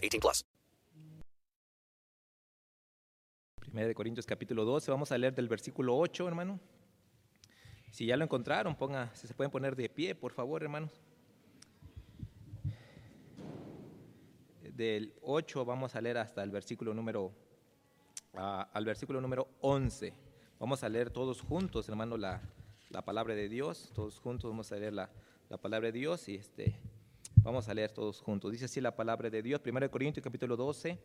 18 plus. Primera de Corintios capítulo 12. Vamos a leer del versículo 8, hermano. Si ya lo encontraron, ponga, si se pueden poner de pie, por favor, hermanos. Del 8 vamos a leer hasta el versículo número al versículo número 11. Vamos a leer todos juntos, hermano, la, la palabra de Dios. Todos juntos vamos a leer la, la, palabra de Dios y este, vamos a leer todos juntos. Dice así la palabra de Dios, 1 Corintios capítulo 12,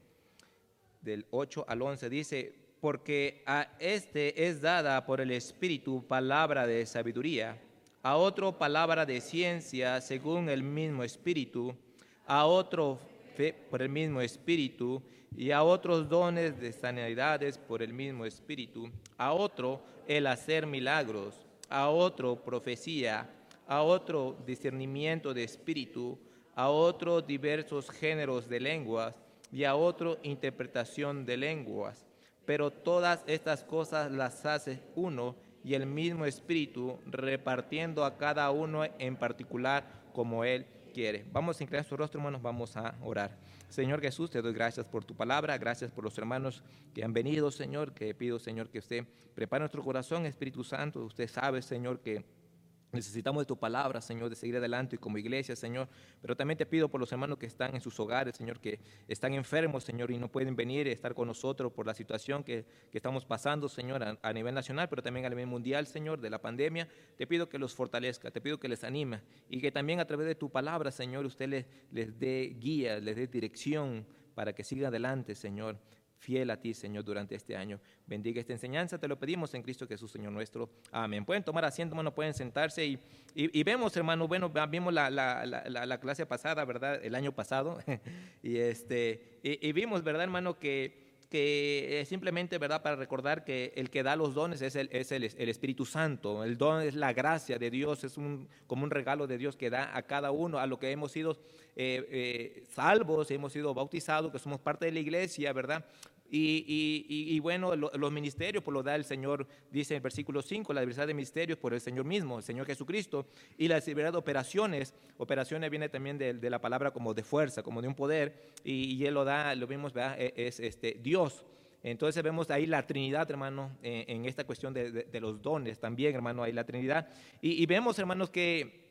del 8 al 11. Dice, porque a este es dada por el Espíritu palabra de sabiduría, a otro palabra de ciencia según el mismo Espíritu, a otro fe por el mismo Espíritu, y a otros dones de sanidades por el mismo Espíritu, a otro el hacer milagros, a otro profecía, a otro discernimiento de espíritu, a otro diversos géneros de lenguas y a otro interpretación de lenguas. Pero todas estas cosas las hace uno y el mismo espíritu, repartiendo a cada uno en particular como él quiere. Vamos a inclinar su rostro, hermanos, vamos a orar. Señor Jesús, te doy gracias por tu palabra, gracias por los hermanos que han venido, Señor, que pido, Señor, que usted prepare nuestro corazón, Espíritu Santo. Usted sabe, Señor, que Necesitamos de tu palabra, Señor, de seguir adelante y como iglesia, Señor. Pero también te pido por los hermanos que están en sus hogares, Señor, que están enfermos, Señor, y no pueden venir y estar con nosotros por la situación que, estamos pasando, Señor, a, nivel nacional, pero también a nivel mundial, Señor, de la pandemia. Te pido que los fortalezca, te pido que les anime y que también a través de tu palabra, Señor, usted les, les dé guía, les dé dirección para que sigan adelante, Señor fiel a ti, Señor, durante este año. Bendiga esta enseñanza, te lo pedimos en Cristo Jesús, Señor nuestro. Amén. Pueden tomar asiento, hermano, pueden sentarse y, y, vemos, hermano, bueno, vimos la, la, la, clase pasada, ¿verdad? El año pasado. y, este, y, vimos, ¿verdad, hermano, que que simplemente, ¿verdad? Para recordar que el que da los dones es el, es el, el, Espíritu Santo. El don es la gracia de Dios, es un, como un regalo de Dios que da a cada uno, a lo que hemos sido eh, eh, salvos, hemos sido bautizados, que somos parte de la iglesia, ¿verdad? Y, bueno, los ministerios por lo da el Señor, dice en el versículo 5, la diversidad de ministerios por el Señor mismo, el Señor Jesucristo, y la diversidad de operaciones, operaciones viene también de, la palabra como de fuerza, como de un poder, y, Él lo da, lo vimos. E, es este, Dios. Entonces vemos ahí la Trinidad, hermano, en, esta cuestión de, los dones también, hermano, ahí la Trinidad. Y, vemos, hermanos, que,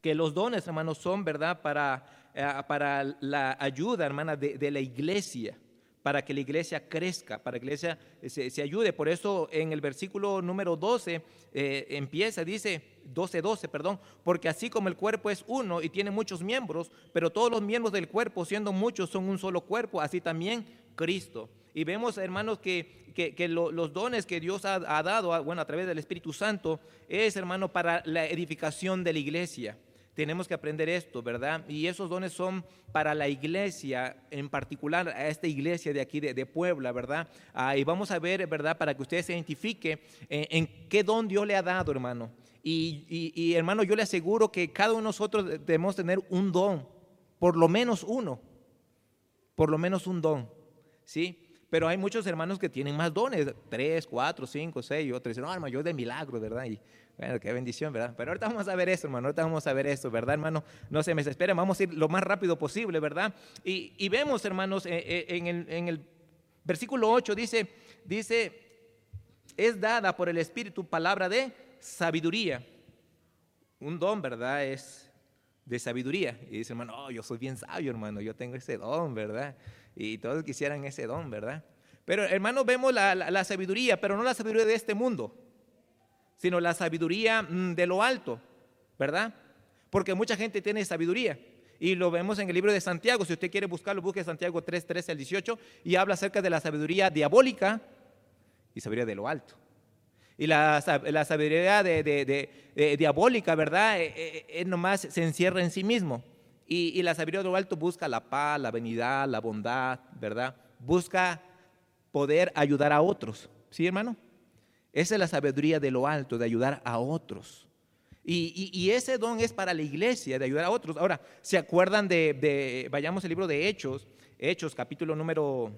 que los dones, hermanos, son, ¿verdad?, para, eh, para la ayuda, hermana, de la iglesia para que la iglesia crezca, para que la iglesia se, ayude. Por eso en el versículo número 12 eh, empieza, dice 12, 12, perdón, porque así como el cuerpo es uno y tiene muchos miembros, pero todos los miembros del cuerpo, siendo muchos, son un solo cuerpo, así también Cristo. Y vemos, hermanos, que, que, los dones que Dios ha, ha dado, bueno, a través del Espíritu Santo, es, hermano, para la edificación de la iglesia tenemos que aprender esto, ¿verdad? Y esos dones son para la iglesia, en particular a esta iglesia de aquí de, Puebla, ¿verdad? Ah, y vamos a ver, ¿verdad? Para que usted se identifique eh, en, qué don Dios le ha dado, hermano. Y, y, hermano, yo le aseguro que cada uno de nosotros debemos tener un don, por lo menos uno, por lo menos un don, ¿sí? Pero hay muchos hermanos que tienen más dones, tres, cuatro, cinco, seis, y otros dicen, no, hermano, yo de milagro, ¿verdad? Y, bueno, qué bendición, ¿verdad? Pero ahorita vamos a ver eso, hermano. Ahorita vamos a ver eso, ¿verdad, hermano? No se me desesperen, vamos a ir lo más rápido posible, ¿verdad? Y, vemos, hermanos, eh, eh, en el, en el versículo 8 dice, dice, es dada por el Espíritu palabra de sabiduría. Un don, ¿verdad? Es de sabiduría. Y dice, hermano, oh, yo soy bien sabio, hermano, yo tengo ese don, ¿verdad? Y todos quisieran ese don, ¿verdad? Pero, hermano, vemos la- la sabiduría, pero no la sabiduría de este mundo, sino la sabiduría mm, de lo alto, ¿verdad? Porque mucha gente tiene sabiduría. Y lo vemos en el libro de Santiago. Si usted quiere buscarlo, busque Santiago 3, 13 al 18 y habla acerca de la sabiduría diabólica y sabiduría de lo alto. Y la, la sabiduría de, de- diabólica, ¿verdad? Eh, eh, eh, nomás se encierra en sí mismo. Y, y la sabiduría de lo alto busca la paz, la venidad, la bondad, ¿verdad? Busca poder ayudar a otros. ¿Sí, hermano? Esa es la sabiduría de lo alto, de ayudar a otros. Y, ese don es para la iglesia, de ayudar a otros. Ahora, ¿se acuerdan de, vayamos al libro de Hechos, Hechos capítulo número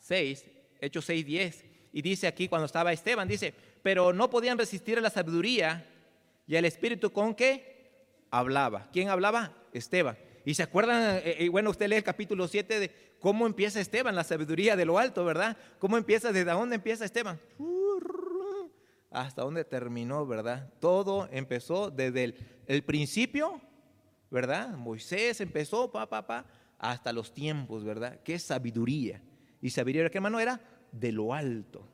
6, Hechos 6, 10, y dice aquí cuando estaba Esteban, dice, pero no podían resistir a la sabiduría y al espíritu con que hablaba. ¿Quién hablaba? Esteban. Y se acuerdan, Eh, eh, bueno, usted lee el capítulo 7 de cómo empieza Esteban, la sabiduría de lo alto, ¿verdad? ¿Cómo empieza? ¿Desde dónde empieza Esteban? hasta dónde terminó, ¿verdad? Todo empezó desde el, principio, ¿verdad? Moisés empezó, pa, pa, pa, hasta los tiempos, ¿verdad? Qué sabiduría. Y sabiduría, ¿qué hermano era? De lo alto,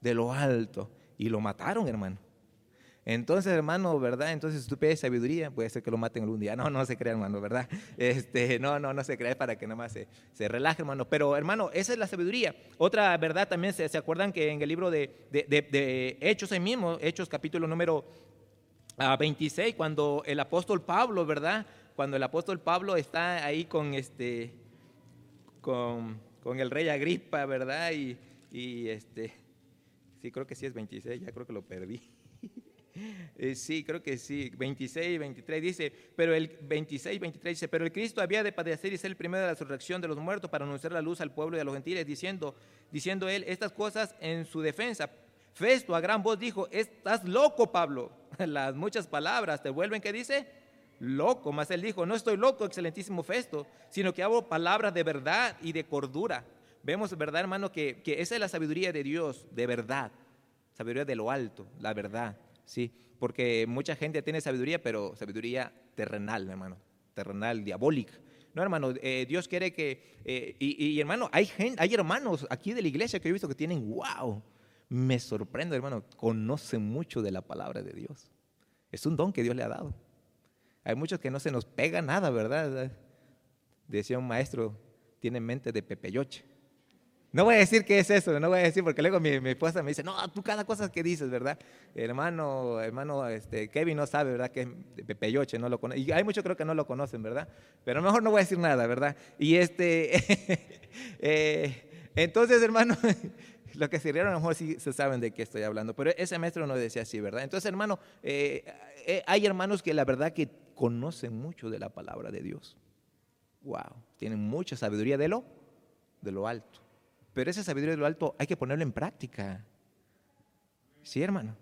de lo alto. Y lo mataron, hermano. Entonces, hermano, ¿verdad? Entonces, tú pides sabiduría, puede ser que lo maten algún día. No, no se crea, hermano, ¿verdad? Este, no, no, no se crea para que nada más se, se relaje, hermano. Pero, hermano, esa es la sabiduría. Otra verdad también, ¿se, se acuerdan que en el libro de, de- de- Hechos ahí mismo, Hechos capítulo número ah, 26, cuando el apóstol Pablo, ¿verdad? Cuando el apóstol Pablo está ahí con este, con, con el rey Agripa, ¿verdad? Y, y este, sí, creo que sí es 26, ya creo que lo perdí. Eh, sí, creo que sí, 26 y 23 dice, pero el 26 y 23 dice, pero el Cristo había de padecer y ser el primero de la resurrección de los muertos para anunciar la luz al pueblo y a los gentiles, diciendo, diciendo él estas cosas en su defensa. Festo a gran voz dijo, estás loco, Pablo. Las muchas palabras te vuelven, ¿qué dice? Loco, mas él dijo, no estoy loco, excelentísimo Festo, sino que hago palabras de verdad y de cordura. Vemos, ¿verdad, hermano? Que, que esa es la sabiduría de Dios, de verdad. Sabiduría de lo alto, la verdad. Sí, porque mucha gente tiene sabiduría, pero sabiduría terrenal, hermano, terrenal, diabólica. No, hermano, eh, Dios quiere que, eh, y, y, hermano, hay, gen- hay hermanos aquí de la iglesia que he visto que tienen, wow, me sorprende, hermano, conocen mucho de la palabra de Dios. Es un don que Dios le ha dado. Hay muchos que no se nos pega nada, ¿verdad? Decía un maestro, tiene mente de pepeyoche. No voy a decir qué es eso, no voy a decir porque luego mi, mi esposa me dice, no, tú cada cosa que dices, ¿verdad? Hermano, hermano, este, Kevin no sabe, ¿verdad? Que es Pepeyoche, no lo conoce. Y hay muchos creo que no lo conocen, ¿verdad? Pero mejor no voy a decir nada, ¿verdad? Y este, eh, entonces, hermano, los que se rieron a lo mejor sí se saben de qué estoy hablando, pero ese maestro no decía así, ¿verdad? Entonces, hermano, eh, eh, hay hermanos que la verdad que conocen mucho de la palabra de Dios. Wow, tienen mucha sabiduría de lo, de lo alto. Pero esa sabiduría de lo alto hay que ponerlo en práctica. Sí, hermano.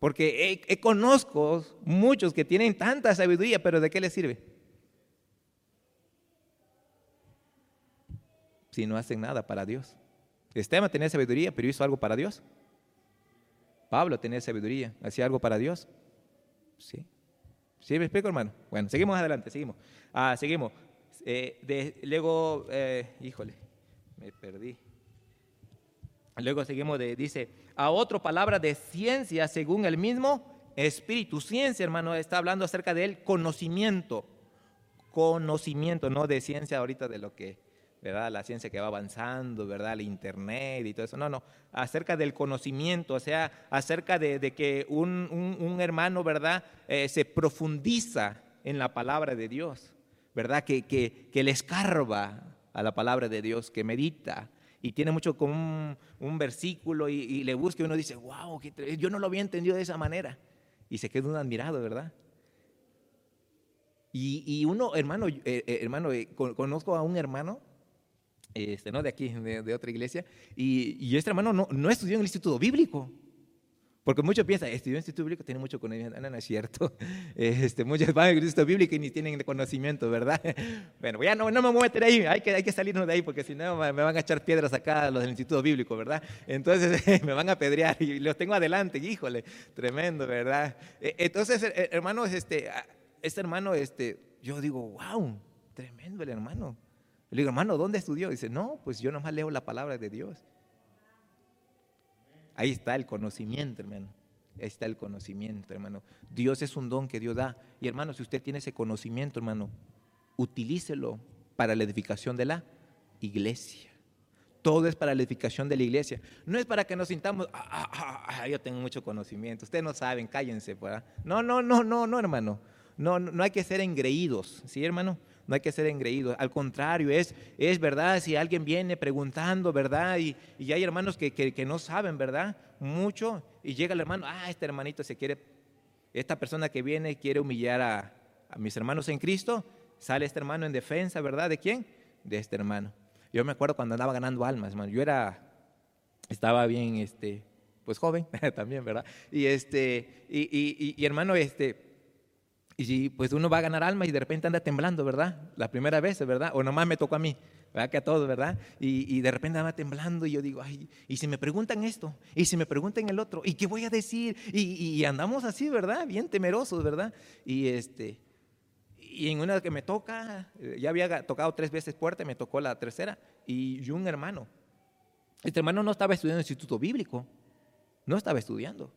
Porque he- he conozco muchos que tienen tanta sabiduría, pero ¿de qué les sirve? Si no hacen nada para Dios. Esteban tenía sabiduría, pero hizo algo para Dios. Pablo tenía sabiduría, hacía algo para Dios. Sí. ¿Sí me explico, hermano? Bueno, seguimos adelante, seguimos. Ah, seguimos. Eh, luego, eh, híjole, me perdí. Luego seguimos de, dice, a otra palabra de ciencia según el mismo espíritu. Ciencia, hermano, está hablando acerca del conocimiento. Conocimiento, no de ciencia ahorita de lo que, ¿verdad? La ciencia que va avanzando, ¿verdad? El internet y todo eso. No, no, acerca del conocimiento, o sea, acerca de, de que un, un- un hermano, ¿verdad? Eh, se profundiza en la palabra de Dios, ¿verdad? Que, que, que le escarba a la palabra de Dios, que medita y tiene mucho con un, un versículo y, le busca y uno dice, wow, yo no lo había entendido de esa manera. Y se queda uno admirado, ¿verdad? Y, y uno, hermano, eh, eh, hermano, eh, con- conozco a un hermano, este, no de aquí, de, de otra iglesia, y, y este hermano no, no estudió en el instituto bíblico. Porque muchos piensan, estudió en instituto bíblico, tiene mucho conocimiento. No, no es cierto. Este, muchos van a instituto bíblico y ni tienen conocimiento, ¿verdad? Bueno, ya no, no me voy a meter ahí, hay que, hay que salirnos de ahí porque si no me van a echar piedras acá los del instituto bíblico, ¿verdad? Entonces me van a pedrear y los tengo adelante, híjole, tremendo, ¿verdad? E, entonces, hermanos, este, este hermano, este, yo digo, wow, tremendo el hermano. Le digo, hermano, ¿dónde estudió? Dice, no, pues yo nomás leo la palabra de Dios. Ahí está el conocimiento, hermano. Ahí está el conocimiento, hermano. Dios es un don que Dios da. Y hermano, si usted tiene ese conocimiento, hermano, utilícelo para la edificación de la iglesia. Todo es para la edificación de la iglesia. No es para que nos sintamos, ah, ah, ah, ah yo tengo mucho conocimiento. Ustedes no saben, cállense. ¿verdad? No, no, no, no, no, hermano. No, no hay que ser engreídos, ¿sí, hermano? No hay que ser engreídos. Al contrario, es, es verdad, si alguien viene preguntando, ¿verdad? Y, y hay hermanos que, que, no saben, ¿verdad? Mucho, y llega el hermano, ah, este hermanito se quiere, esta persona que viene quiere humillar a, a mis hermanos en Cristo, sale este hermano en defensa, ¿verdad? ¿De quién? De este hermano. Yo me acuerdo cuando andaba ganando almas, hermano. Yo era, estaba bien, este, pues joven también, ¿verdad? Y este, y, y, y hermano, este, y pues uno va a ganar alma y de repente anda temblando, ¿verdad? La primera vez, ¿verdad? O nomás me tocó a mí, ¿verdad? Que a todos, ¿verdad? Y, de repente anda temblando y yo digo, ay, y si me preguntan esto, y si me preguntan el otro, ¿y qué voy a decir? Y, andamos así, ¿verdad? Bien temerosos, ¿verdad? Y este, y en una que me toca, eh, ya había tocado tres veces puerta, me tocó la tercera, y un hermano. Este hermano no estaba estudiando en el instituto bíblico, no estaba estudiando.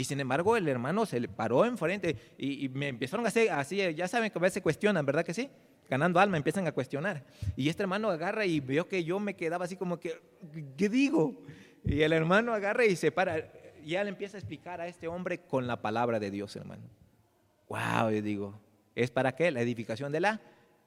Y sin embargo el hermano se le paró enfrente y, y me empezaron a hacer así, ya saben que a veces cuestionan, ¿verdad que sí? Ganando alma empiezan a cuestionar. Y este hermano agarra y vio que yo me quedaba así como que, ¿qué digo? Y el hermano agarra y se para. Ya le empieza a explicar a este hombre con la palabra de Dios, hermano. Wow, yo digo, ¿es para qué? La edificación de la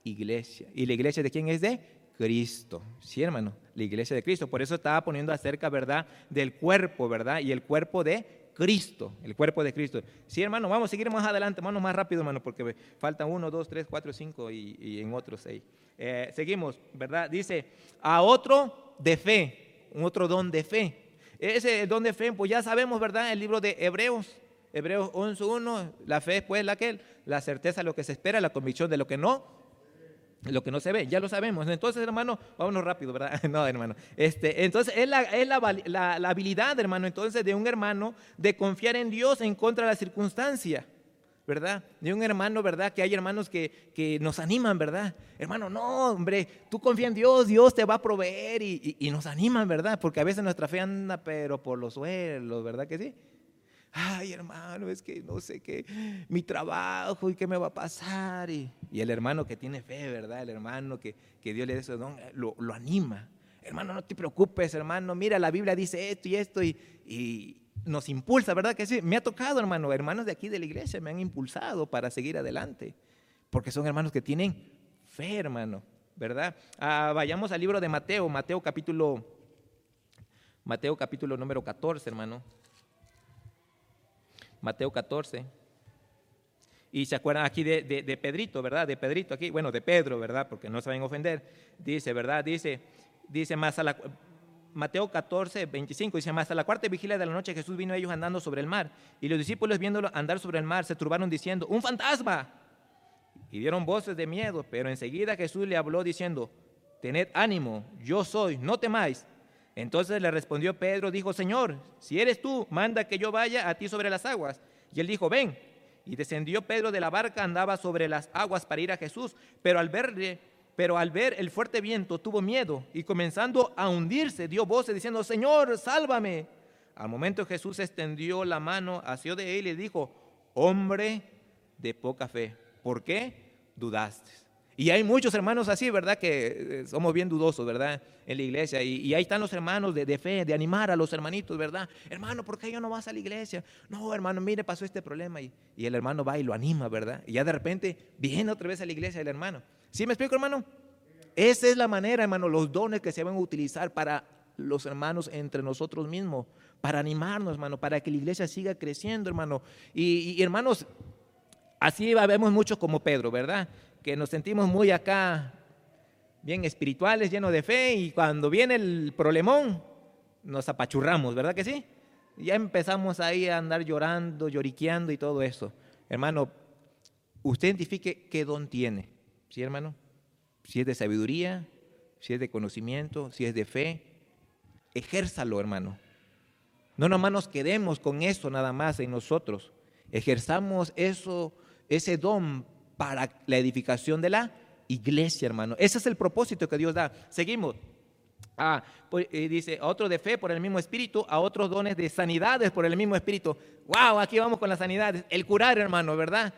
iglesia. ¿Y la iglesia de quién es? De Cristo. Sí, hermano, la iglesia de Cristo. Por eso estaba poniendo acerca, ¿verdad? Del cuerpo, ¿verdad? Y el cuerpo de Cristo, el cuerpo de Cristo. Sí, hermano, vamos a seguir más adelante, hermano, más rápido, hermano, porque faltan uno, dos, tres, cuatro, cinco y, en otros seis. Eh, seguimos, ¿verdad? Dice, a otro de fe, un otro don de fe. Ese don de fe, pues ya sabemos, ¿verdad? El libro de Hebreos, Hebreos 11.1, la fe es pues la que, la certeza de lo que se espera, la convicción de lo que no lo que no se ve, ya lo sabemos. Entonces, hermano, vámonos rápido, ¿verdad? No, hermano. Este, entonces, es, la, es la, la, habilidad, hermano, entonces, de un hermano de confiar en Dios en contra de la circunstancia, ¿verdad? De un hermano, ¿verdad? Que hay hermanos que, que nos animan, ¿verdad? Hermano, no, hombre, tú confía en Dios, Dios te va a proveer y, y, y nos animan, ¿verdad? Porque a veces nuestra fe anda, pero por los suelos, ¿verdad que sí? Ay hermano, es que no sé qué, mi trabajo y qué me va a pasar. Y, el hermano que tiene fe, ¿verdad? El hermano que, que Dios le dé ese don, lo, lo, anima. Hermano, no te preocupes, hermano, mira, la Biblia dice esto y esto y, y nos impulsa, ¿verdad? Que sí, me ha tocado, hermano, hermanos de aquí de la iglesia me han impulsado para seguir adelante, porque son hermanos que tienen fe, hermano, ¿verdad? Ah, vayamos al libro de Mateo, Mateo capítulo, Mateo capítulo número 14, hermano. Mateo 14. Y se acuerdan aquí de, Pedrito, ¿verdad? De Pedrito aquí, bueno, de Pedro, ¿verdad? Porque no saben ofender. Dice, ¿verdad? Dice, dice más a la, Mateo 14, 25, dice, más a la cuarta vigilia de la noche Jesús vino a ellos andando sobre el mar. Y los discípulos viéndolo andar sobre el mar se turbaron diciendo, ¡un fantasma! Y dieron voces de miedo, pero enseguida Jesús le habló diciendo, tened ánimo, yo soy, no temáis. Entonces le respondió Pedro, dijo, Señor, si eres tú, manda que yo vaya a ti sobre las aguas. Y él dijo, ven. Y descendió Pedro de la barca, andaba sobre las aguas para ir a Jesús, pero al verle, pero al ver el fuerte viento tuvo miedo y comenzando a hundirse dio voces diciendo, Señor, sálvame. Al momento Jesús extendió la mano hacia de él y dijo, hombre de poca fe, ¿por qué dudaste? Y hay muchos hermanos así, ¿verdad? Que eh, somos bien dudosos, ¿verdad? En la iglesia. Y, ahí están los hermanos de, fe, de animar a los hermanitos, ¿verdad? Hermano, ¿por qué yo no vas a la iglesia? No, hermano, mire, pasó este problema. Y, el hermano va y lo anima, ¿verdad? Y ya de repente viene otra vez a la iglesia el hermano. ¿Sí me explico, hermano? Esa es la manera, hermano, los dones que se van a utilizar para los hermanos entre nosotros mismos, para animarnos, hermano, para que la iglesia siga creciendo, hermano. Y, y hermanos, así vemos muchos como Pedro, ¿verdad? Que nos sentimos muy acá, bien espirituales, llenos de fe, y cuando viene el problemón, nos apachurramos, ¿verdad que sí? Ya empezamos ahí a andar llorando, lloriqueando y todo eso. Hermano, usted identifique qué don tiene. ¿Sí, hermano? Si es de sabiduría, si es de conocimiento, si es de fe, ejérzalo, hermano. No nomás nos quedemos con eso nada más en nosotros. Ejerzamos eso, ese don para la edificación de la iglesia, hermano. Ese es el propósito que Dios da. Seguimos. Ah, pues, eh, dice, a otro de fe por el mismo espíritu, a otros dones de sanidades por el mismo espíritu. Wow, aquí vamos con las sanidades. El curar, hermano, ¿verdad?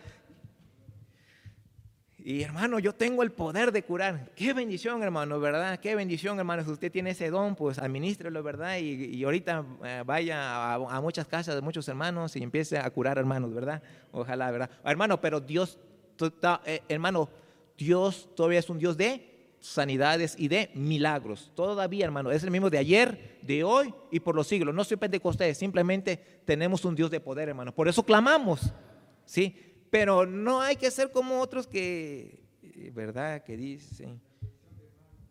Y hermano, yo tengo el poder de curar. Qué bendición, hermano, ¿verdad? Qué bendición, hermano. Si usted tiene ese don, pues administrelo, ¿verdad? Y, ahorita eh, vaya a, muchas casas de muchos hermanos y empiece a curar hermanos, ¿verdad? Ojalá, ¿verdad? Hermano, pero Dios, eh, hermano, Dios todavía es un Dios de sanidades y de milagros. Todavía, hermano, es el mismo de ayer, de hoy y por los siglos. No soy pentecostés, simplemente tenemos un Dios de poder, hermano. Por eso clamamos, ¿sí? Pero no hay que ser como otros que, eh, ¿verdad? Que dicen,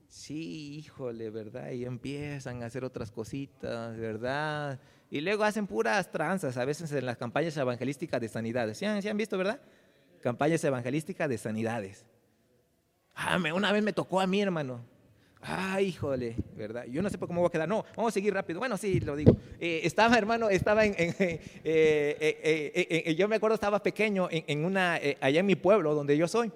sí, híjole, ¿verdad? Y empiezan a hacer otras cositas, ¿verdad? Y luego hacen puras tranzas, a veces en las campañas evangelísticas de sanidades. ¿Sí han, han visto, verdad? Campañas evangelísticas de sanidades. Ah, una vez me tocó a mi hermano. Ah, híjole, ¿verdad? Yo no sé por cómo voy a quedar. No, vamos a seguir rápido. Bueno, sí, lo digo. Eh, estaba, hermano, estaba en. Eh, eh, yo me acuerdo, estaba pequeño en, una. allá en mi pueblo, donde yo soy.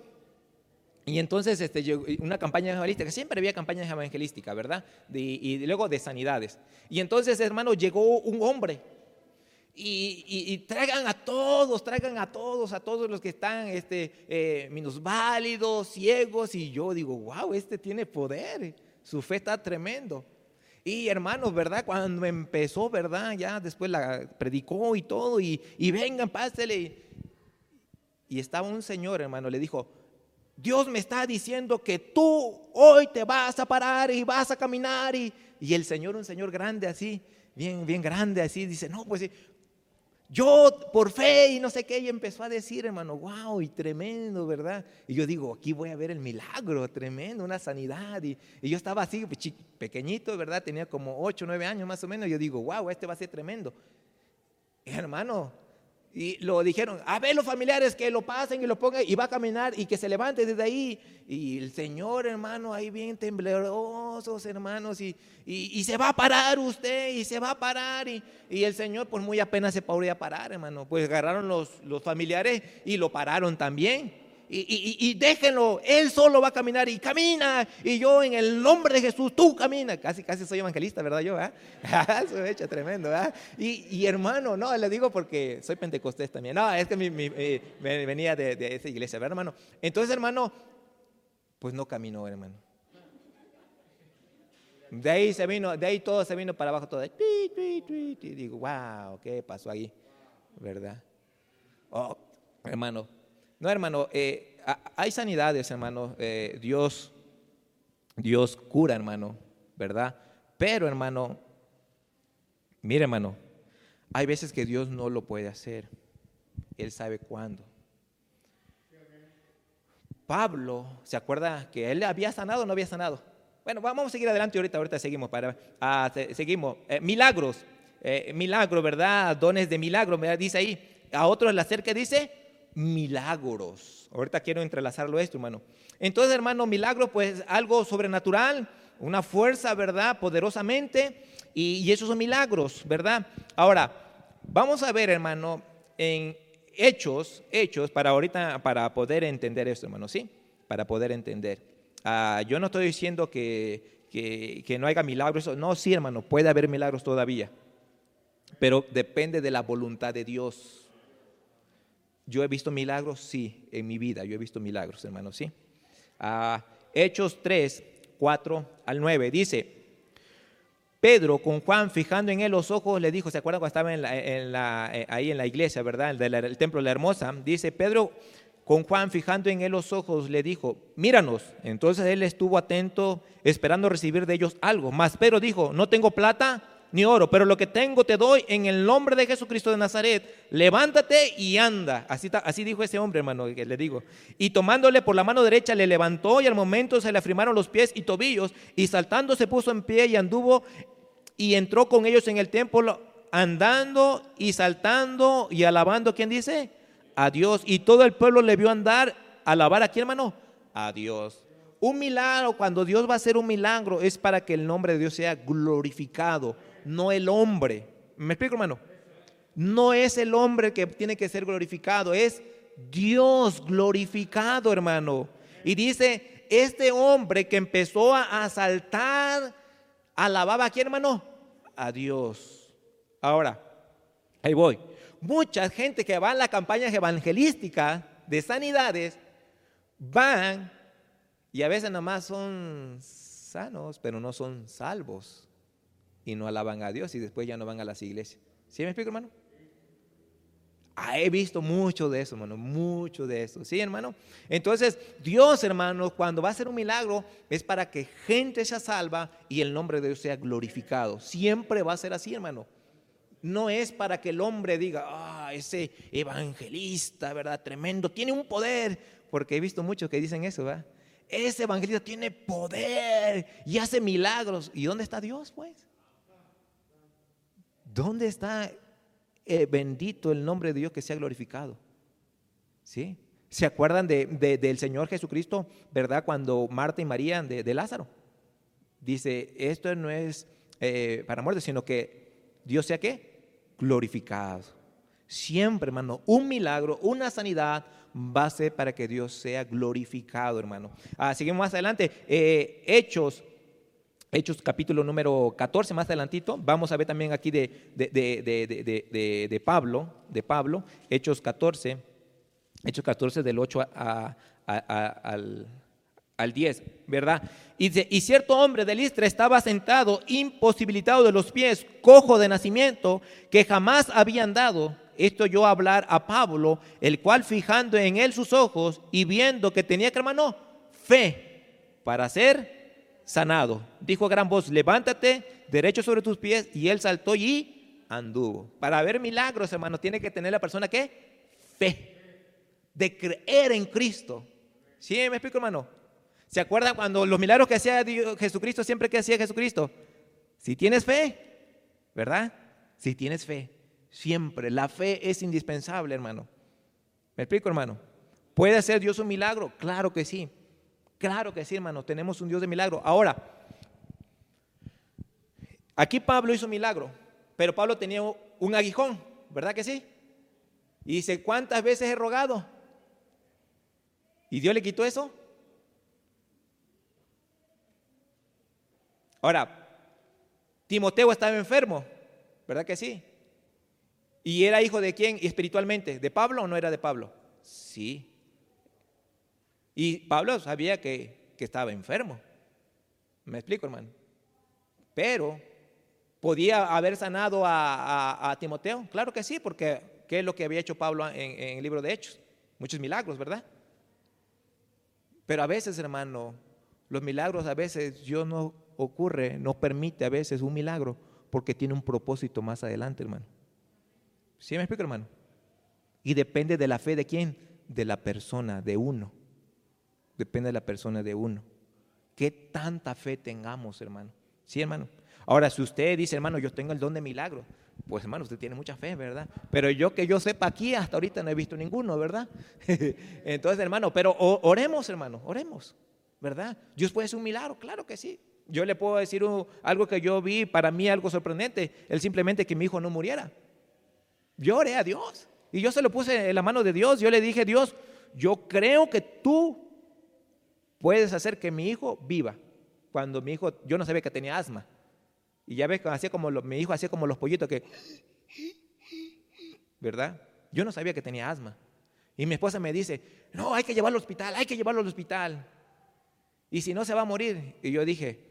Y entonces, este, una campaña evangelística, siempre había campañas evangelísticas, ¿verdad? y luego de sanidades. Y entonces, hermano, llegó un hombre y, traigan a todos, traigan a todos, a todos los que están este, eh, minusválidos, ciegos. Y yo digo, wow, este tiene poder, su fe está tremendo. Y hermanos, ¿verdad? Cuando empezó, ¿verdad? Ya después la predicó y todo, y, y vengan, pásele. Y estaba un señor, hermano, le dijo, Dios me está diciendo que tú hoy te vas a parar y vas a caminar. Y, y el Señor, un Señor grande así, bien, bien grande así, dice, no, pues yo por fe y no sé qué, y empezó a decir, hermano, wow, y tremendo, ¿verdad? Y yo digo, aquí voy a ver el milagro, tremendo, una sanidad. Y, yo estaba así, pequeñito, ¿verdad? Tenía como 8, 9 años más o menos. Y yo digo, wow, este va a ser tremendo. hermano, y lo dijeron, a ver los familiares que lo pasen y lo pongan y va a caminar y que se levante desde ahí. Y el Señor, hermano, ahí bien temblorosos, hermanos, y, y, se va a parar usted y se va a parar. Y, y el Señor, pues muy apenas se podría parar, hermano. Pues agarraron los, los familiares y lo pararon también y, déjenlo, él solo va a caminar y camina, y yo en el nombre de Jesús, tú camina. Casi, casi soy evangelista, ¿verdad? Yo, ¿eh? Eso tremendo, ¿verdad? Y, hermano, no, le digo porque soy pentecostés también. No, es que mi, eh, venía de, esa iglesia, ¿verdad, hermano? Entonces, hermano, pues no caminó, hermano. De ahí se vino, de ahí todo se vino para abajo, todo. Y digo, wow, ¿qué pasó ahí? ¿Verdad? Oh, hermano, no, hermano, eh, hay sanidades, hermano. Eh, Dios, Dios cura, hermano, ¿verdad? Pero, hermano, mire, hermano, hay veces que Dios no lo puede hacer. Él sabe cuándo. Pablo, ¿se acuerda que él había sanado o no había sanado? Bueno, vamos a seguir adelante ahorita, ahorita seguimos para, ah, seguimos. Eh, milagros, milagros, ¿verdad? Dones de milagros, ¿verdad? Dice ahí. A otros la acerca dice, milagros. Ahorita quiero entrelazarlo esto, hermano. Entonces, hermano, milagros, pues algo sobrenatural, una fuerza, ¿verdad? Poderosamente. Y, esos son milagros, ¿verdad? Ahora, vamos a ver, hermano, en hechos, hechos, para ahorita, para poder entender esto, hermano, ¿sí? Para poder entender. Ah, yo no estoy diciendo que, que, que no haya milagros. No, sí, hermano, puede haber milagros todavía. Pero depende de la voluntad de Dios. Yo he visto milagros, sí, en mi vida, yo he visto milagros, hermanos, sí. Ah, Hechos 3, 4 al 9, dice, Pedro con Juan fijando en él los ojos le dijo, ¿se acuerdan cuando estaba en la, eh, ahí en la iglesia, verdad? El, del templo de la hermosa. Dice, Pedro con Juan fijando en él los ojos le dijo, míranos. Entonces él estuvo atento esperando recibir de ellos algo. Mas Pedro dijo, no tengo plata ni oro, pero lo que tengo te doy en el nombre de Jesucristo de Nazaret. Levántate y anda. Así, así dijo ese hombre, hermano, que le digo. Y tomándole por la mano derecha le levantó y al momento se le afirmaron los pies y tobillos y saltando se puso en pie y anduvo y entró con ellos en el templo andando y saltando y alabando, ¿quién dice? A Dios. Y todo el pueblo le vio andar, alabar a quién, hermano? A Dios. Un milagro, cuando Dios va a hacer un milagro, es para que el nombre de Dios sea glorificado, no el hombre. ¿Me explico, hermano? No es el hombre que tiene que ser glorificado, es Dios glorificado, hermano. Y dice, este hombre que empezó a asaltar, alababa a quién, hermano? A Dios. Ahora, ahí voy. Mucha gente que va a la campaña evangelística de sanidades van y a veces nomás son sanos, pero no son salvos y no alaban a Dios y después ya no van a las iglesias. ¿Sí me explico, hermano? Ah, he visto mucho de eso, hermano, mucho de eso. ¿Sí, hermano? Entonces, Dios, hermano, cuando va a hacer un milagro, es para que gente sea salva y el nombre de Dios sea glorificado. Siempre va a ser así, hermano. No es para que el hombre diga, ah, ese evangelista, ¿verdad? Tremendo, tiene un poder. Porque he visto muchos que dicen eso, ¿verdad? Ese evangelista tiene poder y hace milagros. ¿Y dónde está Dios, pues? ¿Dónde está eh, bendito el nombre de Dios que sea glorificado. ¿Sí? ¿Se acuerdan de, del Señor Jesucristo, verdad? Cuando Marta y María de, Lázaro. Dice, esto no es eh, para muerte, sino que Dios sea qué? Glorificado. Siempre, hermano, un milagro, una sanidad va a ser para que Dios sea glorificado, hermano. Ah, seguimos más adelante. Eh, Hechos Hechos capítulo número 14, más adelantito, vamos a ver también aquí de, de, Pablo, de Pablo, Hechos 14, Hechos 14 del 8 al, al 10, ¿verdad? Y dice, y cierto hombre de Listra estaba sentado, imposibilitado de los pies, cojo de nacimiento, que jamás había andado. Esto yo hablar a Pablo, el cual fijando en él sus ojos y viendo que tenía que, hermano, fe para hacer sanado. Dijo a gran voz, levántate derecho sobre tus pies. Y él saltó y anduvo. Para ver milagros, hermano, tiene que tener la persona que fe. De creer en Cristo. ¿Sí me explico, hermano? ¿Se acuerdan cuando los milagros que hacía Jesucristo, siempre que hacía Jesucristo? Si tienes fe, ¿verdad? Si tienes fe, siempre. La fe es indispensable, hermano. ¿Me explico, hermano? ¿Puede hacer Dios un milagro? Claro que sí. Claro que sí, hermano, tenemos un Dios de milagro. Ahora, aquí Pablo hizo un milagro, pero Pablo tenía un aguijón, ¿verdad que sí? Y dice, ¿cuántas veces he rogado? ¿Y Dios le quitó eso? Ahora, Timoteo estaba enfermo, ¿verdad que sí? ¿Y era hijo de quién espiritualmente? ¿De Pablo o no era de Pablo? Sí. Y Pablo sabía que, estaba enfermo. ¿Me explico, hermano? Pero, ¿podía haber sanado a, Timoteo? Claro que sí, porque ¿qué es lo que había hecho Pablo en, en el libro de Hechos? Muchos milagros, ¿verdad? Pero a veces, hermano, los milagros a veces Dios no ocurre, no permite a veces un milagro porque tiene un propósito más adelante, hermano. ¿Sí me explico, hermano? Y depende de la fe de quién? De la persona, de uno. Depende de la persona de uno. ¿Qué tanta fe tengamos, hermano? Sí, hermano. Ahora, si usted dice, hermano, yo tengo el don de milagro, pues hermano, usted tiene mucha fe, ¿verdad? Pero yo que yo sepa aquí, hasta ahorita no he visto ninguno, ¿verdad? Entonces, hermano, pero oremos, hermano, oremos, ¿verdad? Dios puede hacer un milagro, claro que sí. Yo le puedo decir algo que yo vi, para mí algo sorprendente, él simplemente que mi hijo no muriera. Yo oré a Dios y yo se lo puse en la mano de Dios, yo le dije, Dios, yo creo que tú puedes hacer que mi hijo viva. Cuando mi hijo, yo no sabía que tenía asma. Y ya ves, hacía como mi hijo hacía como los pollitos que, ¿verdad? Yo no sabía que tenía asma. Y mi esposa me dice, no, hay que llevarlo al hospital, hay que llevarlo al hospital. Y si no, se va a morir. Y yo dije,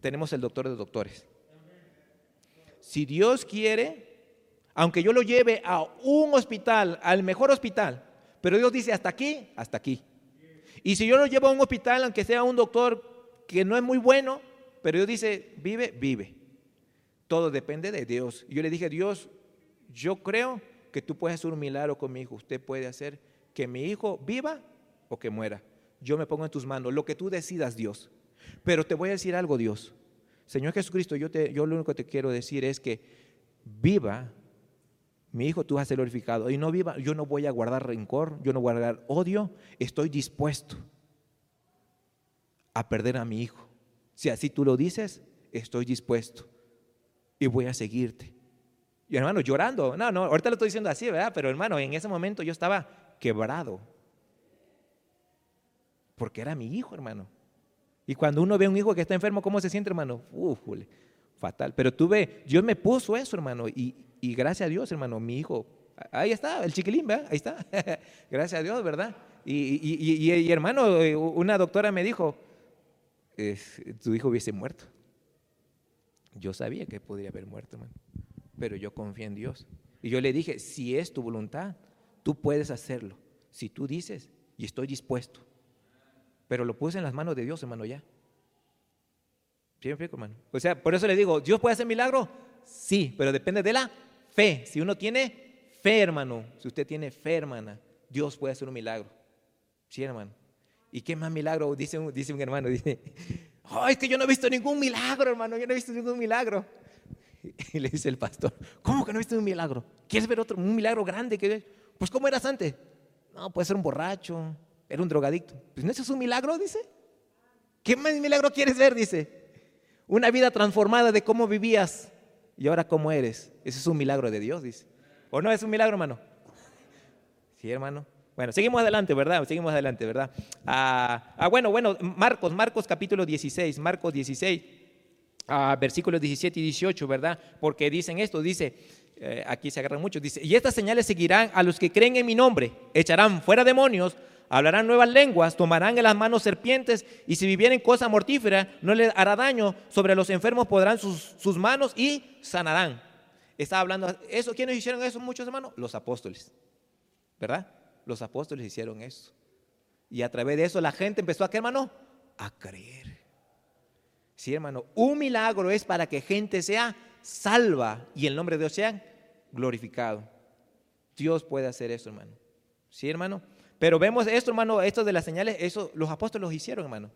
tenemos el doctor de doctores. Si Dios quiere, aunque yo lo lleve a un hospital, al mejor hospital, pero Dios dice, hasta aquí, hasta aquí. Y si yo lo llevo a un hospital, aunque sea un doctor que no es muy bueno, pero Dios dice, vive, vive. Todo depende de Dios. yo le dije, Dios, yo creo que tú puedes hacer un milagro con mi hijo. Usted puede hacer que mi hijo viva o que muera. Yo me pongo en tus manos, lo que tú decidas, Dios. Pero te voy a decir algo, Dios. Señor Jesucristo, yo, yo lo único que te quiero decir es que viva, mi hijo, tú vas a ser glorificado. Y no viva, yo no voy a guardar rencor, yo no voy a guardar odio, estoy dispuesto a perder a mi hijo. Si así tú lo dices, estoy dispuesto y voy a seguirte. Y hermano, llorando, no, no, ahorita lo estoy diciendo así, ¿verdad? Pero hermano, en ese momento yo estaba quebrado. Porque era mi hijo, hermano. Y cuando uno ve a un hijo que está enfermo, ¿cómo se siente, hermano? Uf, fatal. Pero tuve, Dios me puso eso, hermano. Y, y gracias a Dios, hermano, mi hijo, ahí está, el chiquilín, ¿verdad? Ahí está. gracias a Dios, ¿verdad? Y, y, y, hermano, eh, una doctora me dijo, tu hijo hubiese muerto. Yo sabía que podría haber muerto, hermano. Pero yo confío en Dios. Y yo le dije, si es tu voluntad, tú puedes hacerlo. Si tú dices, y estoy dispuesto. Pero lo puse en las manos de Dios, hermano, ya. ¿Sí me explico, hermano? O sea, por eso le digo, ¿Dios puede hacer milagro? Sí, pero depende de la fe. Si uno tiene fe, hermano, si usted tiene fe, hermana, Dios puede hacer un milagro. Sí, hermano. ¿Y qué más milagro? Dice un, dice un hermano, dice, oh, es que yo no he visto ningún milagro, hermano, yo no he visto ningún milagro. Y le dice el pastor, ¿cómo que no he visto un milagro? ¿Quieres ver otro, un milagro grande? Pues ¿cómo eras antes? No, puede ser un borracho, era un drogadicto. Pues no, eso es un milagro, dice. ¿Qué más milagro quieres ver? Dice. Una vida transformada de cómo vivías y ahora cómo eres. Ese es un milagro de Dios, dice. ¿O no es un milagro, hermano? Sí, hermano. Bueno, seguimos adelante, ¿verdad? Seguimos adelante, ¿verdad? Ah, ah bueno, bueno, Marcos, Marcos capítulo 16, Marcos 16, ah, versículos 17 y 18, ¿verdad? Porque dicen esto, dice, eh, aquí se agarran mucho, dice, y estas señales seguirán a los que creen en mi nombre, echarán fuera demonios, hablarán nuevas lenguas, tomarán en las manos serpientes, y si vivieren cosa mortífera, no les hará daño. Sobre los enfermos podrán sus, sus manos y sanarán. Estaba hablando, ¿eso quiénes hicieron eso, muchos hermanos? Los apóstoles, ¿verdad? Los apóstoles hicieron eso. Y a través de eso la gente empezó a qué, hermano? A creer. Sí, hermano, un milagro es para que gente sea salva y el nombre de Dios sea glorificado. Dios puede hacer eso, hermano. ¿Sí, hermano? Pero vemos esto, hermano, esto de las señales, eso los apóstoles hicieron, hermano,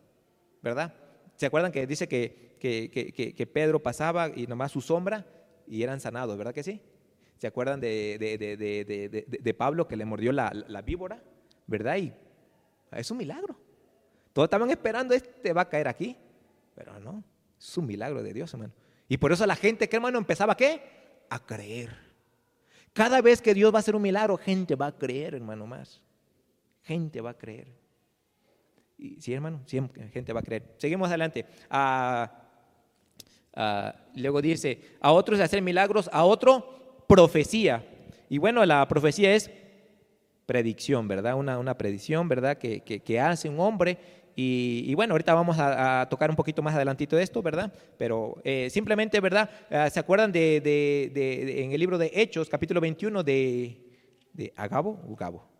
¿verdad? ¿Se acuerdan que dice que, que, Pedro pasaba y nomás su sombra y eran sanados, ¿verdad que sí? ¿Se acuerdan de, de Pablo que le mordió la, la, víbora, ¿verdad? Y es un milagro. Todos estaban esperando, este va a caer aquí, pero no, es un milagro de Dios, hermano. Y por eso la gente, ¿qué hermano? Empezaba, ¿qué? A creer. Cada vez que Dios va a hacer un milagro, gente va a creer, hermano, más gente va a creer. Y, sí, hermano, siempre gente va a creer. Seguimos adelante. Ah, ah, luego dice, a otros hacer milagros, a otro profecía. Y bueno, la profecía es predicción, ¿verdad? Una, una predicción, ¿verdad? Que, que, hace un hombre. Y, bueno, ahorita vamos a, tocar un poquito más adelantito de esto, ¿verdad? Pero eh, simplemente, ¿verdad? Ah, ¿Se acuerdan de, de, en el libro de Hechos, capítulo 21, de, de Agabo? Ugabo.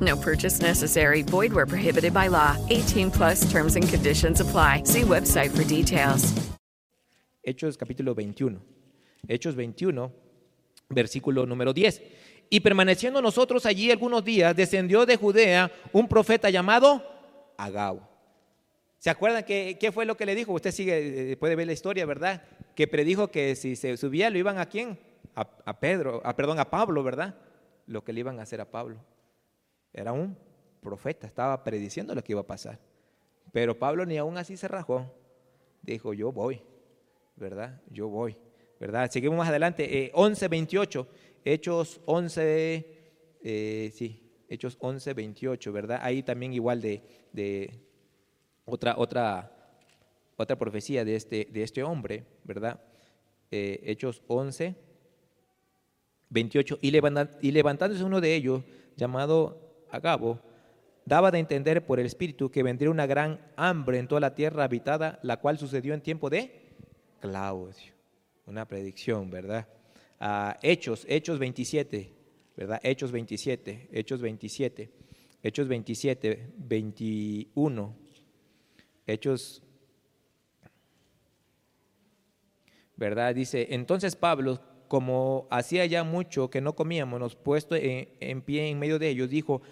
No purchase necessary. Void where prohibited by law. 18 plus terms and conditions apply. See website for details. Hechos capítulo 21. Hechos 21, versículo número 10. Y permaneciendo nosotros allí algunos días, descendió de Judea un profeta llamado Agabo. ¿Se acuerdan qué, qué fue lo que le dijo? Usted sigue, eh, puede ver la historia, ¿verdad? Que predijo que si se subía lo iban a quién? A, a Pedro, a, perdón, a Pablo, ¿verdad? Lo que le iban a hacer a Pablo. Era un profeta, estaba prediciendo lo que iba a pasar. Pero Pablo ni aún así se rajó. Dijo, yo voy, ¿verdad? Yo voy, ¿verdad? Seguimos más adelante. Eh, 11, 28. Hechos 11, eh, sí, Hechos 11, 28, ¿verdad? Ahí también igual de, otra, profecía de este, este hombre, ¿verdad? Eh, Hechos 11, 28. Y, y levantándose uno de ellos, llamado Agabo, daba de entender por el Espíritu que vendría una gran hambre en toda la tierra habitada, la cual sucedió en tiempo de Claudio. Una predicción, ¿verdad? Ah, Hechos, Hechos 27, ¿verdad? Hechos 27, Hechos 27. Hechos 27, 21. Hechos, ¿verdad? Dice, entonces Pablo, como hacía ya mucho que no comíamos, puesto en, en pie en medio de ellos, dijo,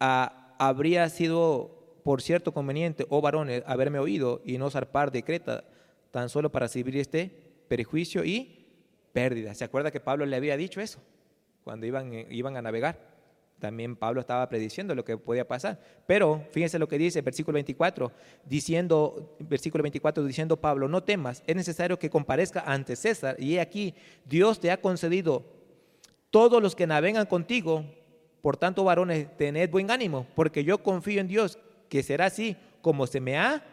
"Ah, habría sido, por cierto, conveniente, oh varones, haberme oído y no zarpar de Creta, tan solo para recibir este perjuicio y pérdida. ¿Se acuerda que Pablo le había dicho eso cuando iban, eh, iban a navegar? También Pablo estaba prediciendo lo que podía pasar. Pero fíjense lo que dice versículo 24, diciendo, versículo 24, diciendo Pablo, no temas, es necesario que comparezca ante César. Y aquí, Dios te ha concedido todos los que navegan contigo. Por tanto, varones, tened buen ánimo, porque yo confío en Dios, que será así como se me ha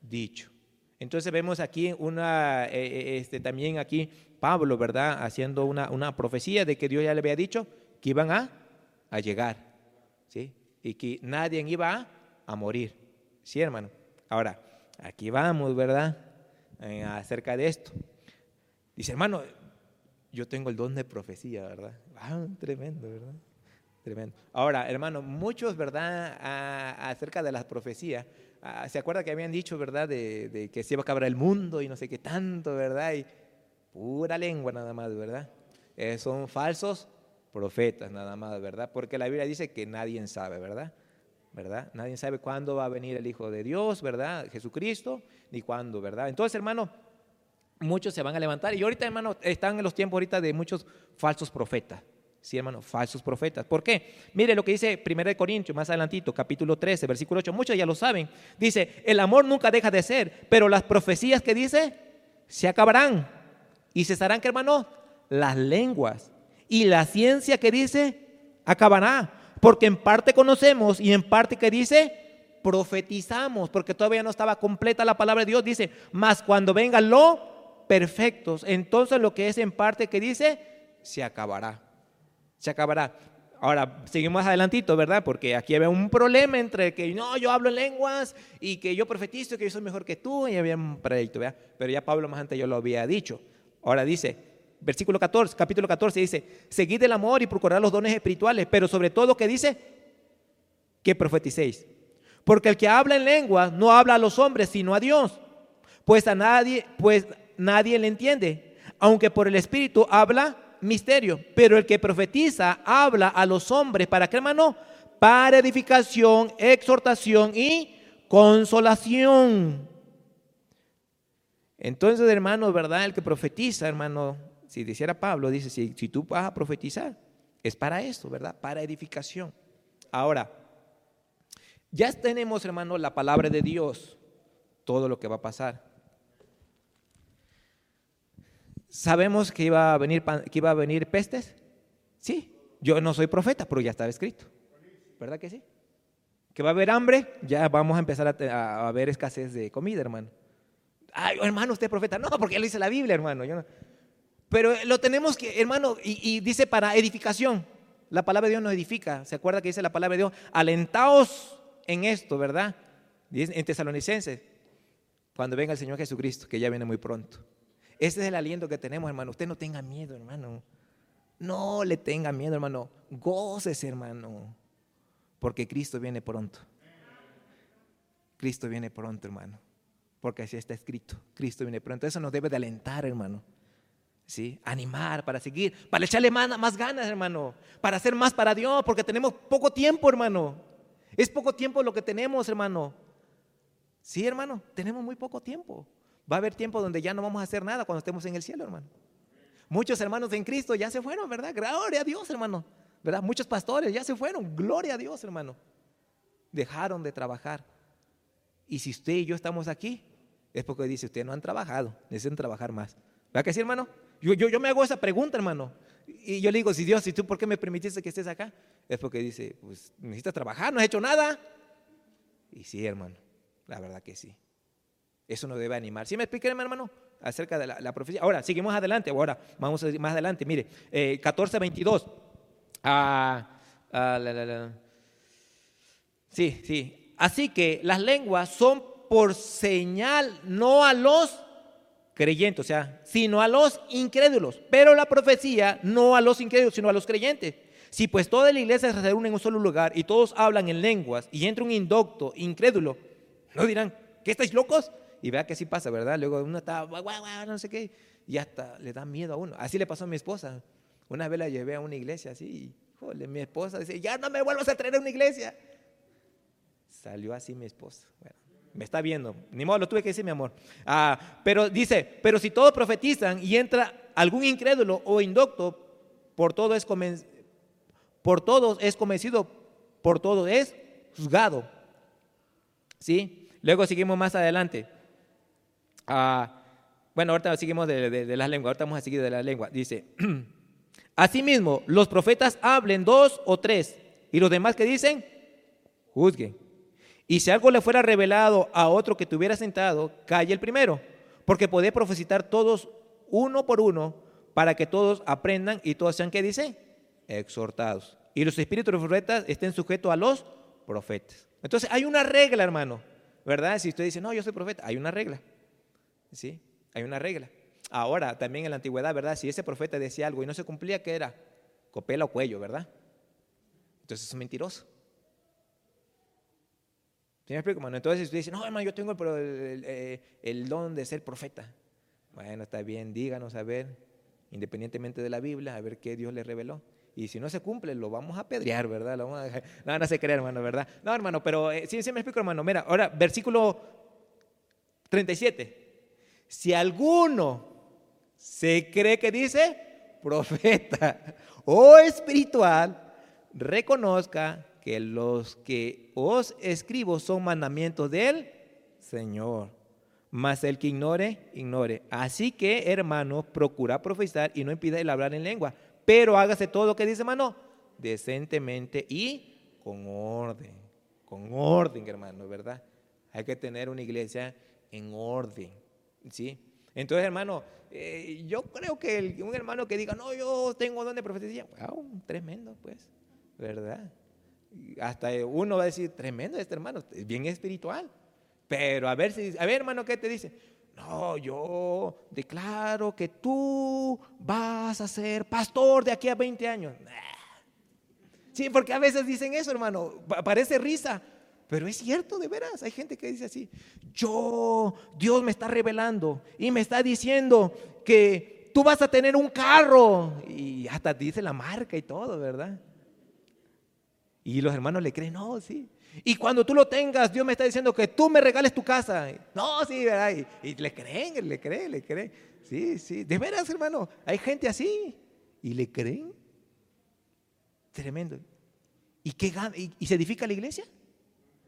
dicho. Entonces vemos aquí una, eh, eh, este, también aquí Pablo, ¿verdad? Haciendo una, una profecía de que Dios ya le había dicho que iban a, a llegar, ¿sí? Y que nadie iba a, morir, ¿sí, hermano? Ahora, aquí vamos, ¿verdad? Eh, acerca de esto. Dice, hermano, yo tengo el don de profecía, ¿verdad? Ah, tremendo, ¿verdad? Tremendo. Ahora, hermano, muchos, ¿verdad? Acerca de las profecías, ah, ¿se acuerda que habían dicho, ¿verdad? De, de que se iba a acabar el mundo y no sé qué tanto, ¿verdad? Y pura lengua nada más, ¿verdad? Eh, son falsos profetas nada más, ¿verdad? Porque la Biblia dice que nadie sabe, ¿verdad? ¿Verdad? Nadie sabe cuándo va a venir el Hijo de Dios, ¿verdad? Jesucristo, ni cuándo, ¿verdad? Entonces, hermano, muchos se van a levantar. Y ahorita, hermano, están en los tiempos ahorita de muchos falsos profetas. Sí, hermano, falsos profetas. ¿Por qué? Mire lo que dice 1 Corintios, más adelantito, capítulo 13, versículo 8. Muchos ya lo saben. Dice, el amor nunca deja de ser, pero las profecías que dice se acabarán. Y cesarán, ¿qué hermano? Las lenguas. Y la ciencia que dice acabará. Porque en parte conocemos y en parte que dice profetizamos. Porque todavía no estaba completa la palabra de Dios. Dice, mas cuando venga lo perfectos, entonces lo que es en parte que dice se acabará se acabará. Ahora, seguimos adelantito, ¿verdad? Porque aquí había un problema entre que no, yo hablo en lenguas y que yo profetizo, que yo soy mejor que tú, y había un proyecto, ¿verdad? Pero ya Pablo más antes yo lo había dicho. Ahora dice, versículo 14, capítulo 14, dice, seguid el amor y procurad los dones espirituales, pero sobre todo que dice, que profeticéis. Porque el que habla en lenguas no habla a los hombres, sino a Dios. Pues a nadie, pues nadie le entiende, aunque por el Espíritu habla misterio. Pero el que profetiza habla a los hombres, ¿para qué hermano? Para edificación, exhortación y consolación. Entonces, hermano, ¿verdad? El que profetiza, hermano, si dijera Pablo, dice, si, si tú vas a profetizar, es para esto, ¿verdad? Para edificación. Ahora, ya tenemos, hermano, la palabra de Dios, todo lo que va a pasar. ¿Sabemos que iba a venir, que iba a venir pestes? Sí, yo no soy profeta, pero ya estaba escrito. ¿Verdad que sí? Que va a haber hambre, ya vamos a empezar a, a, ver escasez de comida, hermano. Ay, hermano, usted es profeta. No, porque lo dice la Biblia, hermano. Pero lo tenemos que, hermano, y, dice para edificación. La palabra de Dios nos edifica. ¿Se acuerda que dice la palabra de Dios? Alentaos en esto, ¿verdad? En Tesalonicenses, cuando venga el Señor Jesucristo, que ya viene muy pronto. Ese es el aliento que tenemos, hermano. Usted no tenga miedo, hermano. No le tenga miedo, hermano. Gócese, hermano. Porque Cristo viene pronto. Cristo viene pronto, hermano. Porque así está escrito. Cristo viene pronto. Eso nos debe de alentar, hermano. ¿Sí? Animar para seguir, para echarle más, más ganas, hermano. Para hacer más para Dios, porque tenemos poco tiempo, hermano. Es poco tiempo lo que tenemos, hermano. Sí, hermano, tenemos muy poco tiempo. Va a haber tiempo donde ya no vamos a hacer nada cuando estemos en el cielo, hermano. Muchos hermanos en Cristo ya se fueron, ¿verdad? Gloria a Dios, hermano. ¿Verdad? Muchos pastores ya se fueron. Gloria a Dios, hermano. Dejaron de trabajar. Y si usted y yo estamos aquí, es porque dice, ustedes no han trabajado, necesitan trabajar más. ¿Verdad que sí, hermano? Yo, yo, yo me hago esa pregunta, hermano. Y yo le digo, si Dios, si tú, ¿por qué me permitiste que estés acá? Es porque dice, pues necesitas trabajar, no has hecho nada. Y sí, hermano, la verdad que sí. Eso nos debe animar. ¿Sí me explican, hermano? Acerca de la, profecía. Ahora, seguimos adelante. Ahora, vamos a más adelante. Mire, eh, 14, 22. Ah, ah. Sí, sí. Así que las lenguas son por señal, no a los creyentes, o sea, sino a los incrédulos. Pero la profecía no a los incrédulos, sino a los creyentes. Si pues toda la iglesia se reúne en un solo lugar y todos hablan en lenguas y entra un indocto, incrédulo, no dirán, ¿qué estáis locos? Y vea que así pasa, ¿verdad? Luego uno está, guau, guau, no sé qué, y hasta le da miedo a uno. Así le pasó a mi esposa. Una vez la llevé a una iglesia así, y, mi esposa dice, ya no me vuelvas a traer a una iglesia. Salió así mi esposa. Bueno, me está viendo. Ni modo, lo tuve que decir, mi amor. Ah, pero dice, pero si todos profetizan y entra algún incrédulo o indocto, por todo es por todos es convencido, por todo es juzgado. ¿Sí? Luego seguimos más adelante. Ah, bueno, ahorita seguimos de, de, de las lenguas, ahorita vamos a seguir de la lengua. Dice, asimismo, los profetas hablen dos o tres, y los demás que dicen, juzguen. Y si algo le fuera revelado a otro que estuviera sentado, calle el primero, porque podés profetizar todos uno por uno, para que todos aprendan y todos sean, ¿qué dice? Exhortados. Y los espíritus profetas estén sujetos a los profetas. Entonces hay una regla, hermano, ¿verdad? Si usted dice, no, yo soy profeta, hay una regla. ¿Sí? Hay una regla. Ahora, también en la antigüedad, ¿verdad? Si ese profeta decía algo y no se cumplía, ¿qué era? Copela o cuello, ¿verdad? Entonces es mentiroso. ¿Sí me explico, hermano? Entonces usted dice, no, hermano, yo tengo el, pro- el- don de ser profeta. Bueno, está bien, díganos a ver, independientemente de la Biblia, a ver qué Dios le reveló. Y si no se cumple, lo vamos a apedrear, ¿verdad? Lo vamos a No, no se cree, hermano, ¿verdad? No, hermano, pero eh, sí, sí me explico, hermano. Mira, ahora, versículo 37. Si alguno se cree que dice profeta o espiritual, reconozca que los que os escribo son mandamientos del Señor. Mas el que ignore, ignore. Así que, hermano, procura profetizar y no impida el hablar en lengua. Pero hágase todo lo que dice, hermano, decentemente y con orden. Con orden, hermano, ¿verdad? Hay que tener una iglesia en orden. ¿Sí? Entonces, hermano, eh, yo creo que el- un hermano que diga, no, yo tengo don de profecía, wow, tremendo, pues, ¿verdad? Hasta uno va a decir, tremendo este hermano, es bien espiritual. Pero a ver si, a ver, hermano, ¿qué te dice? No, yo declaro que tú vas a ser pastor de aquí a 20 años. Sí, porque a veces dicen eso, hermano, pa- parece risa, pero es cierto, de veras. Hay gente que dice así, yo, Dios me está revelando y me está diciendo que tú vas a tener un carro y hasta dice la marca y todo, ¿verdad? Y los hermanos le creen, no, sí. Y cuando tú lo tengas, Dios me está diciendo que tú me regales tu casa. No, sí, ¿verdad? Y, le creen, le creen, le creen. Sí, sí. De veras, hermano, hay gente así. Y le creen. Tremendo. ¿Y, qué? ¿Y, se edifica la iglesia?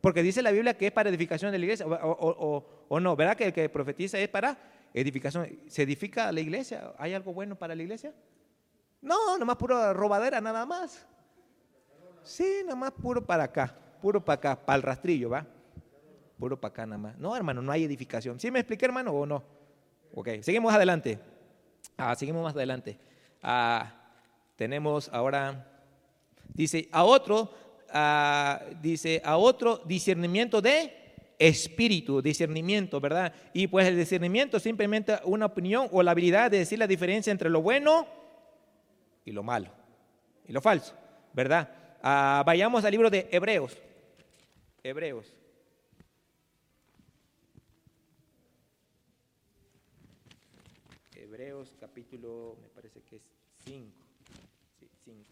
Porque dice la Biblia que es para edificación de la iglesia. O- o no, ¿verdad? Que el que profetiza es para edificación. ¿Se edifica la iglesia? ¿Hay algo bueno para la iglesia? No, nomás pura robadera, nada más. Sí, nada más puro para acá, puro para acá, para el rastrillo, ¿va? Puro para acá nada más. No, hermano, no hay edificación. ¿Sí me expliqué, hermano, o no? Ok, seguimos adelante. Ah, seguimos más adelante. Ah, tenemos ahora, dice, a otro, ah, dice, a otro discernimiento de espíritu, discernimiento, ¿verdad? Y pues el discernimiento es simplemente una opinión o la habilidad de decir la diferencia entre lo bueno y lo malo y lo falso, ¿verdad? Ah, vayamos al libro de Hebreos. Hebreos. Hebreos capítulo, me parece que es 5. Sí, 5.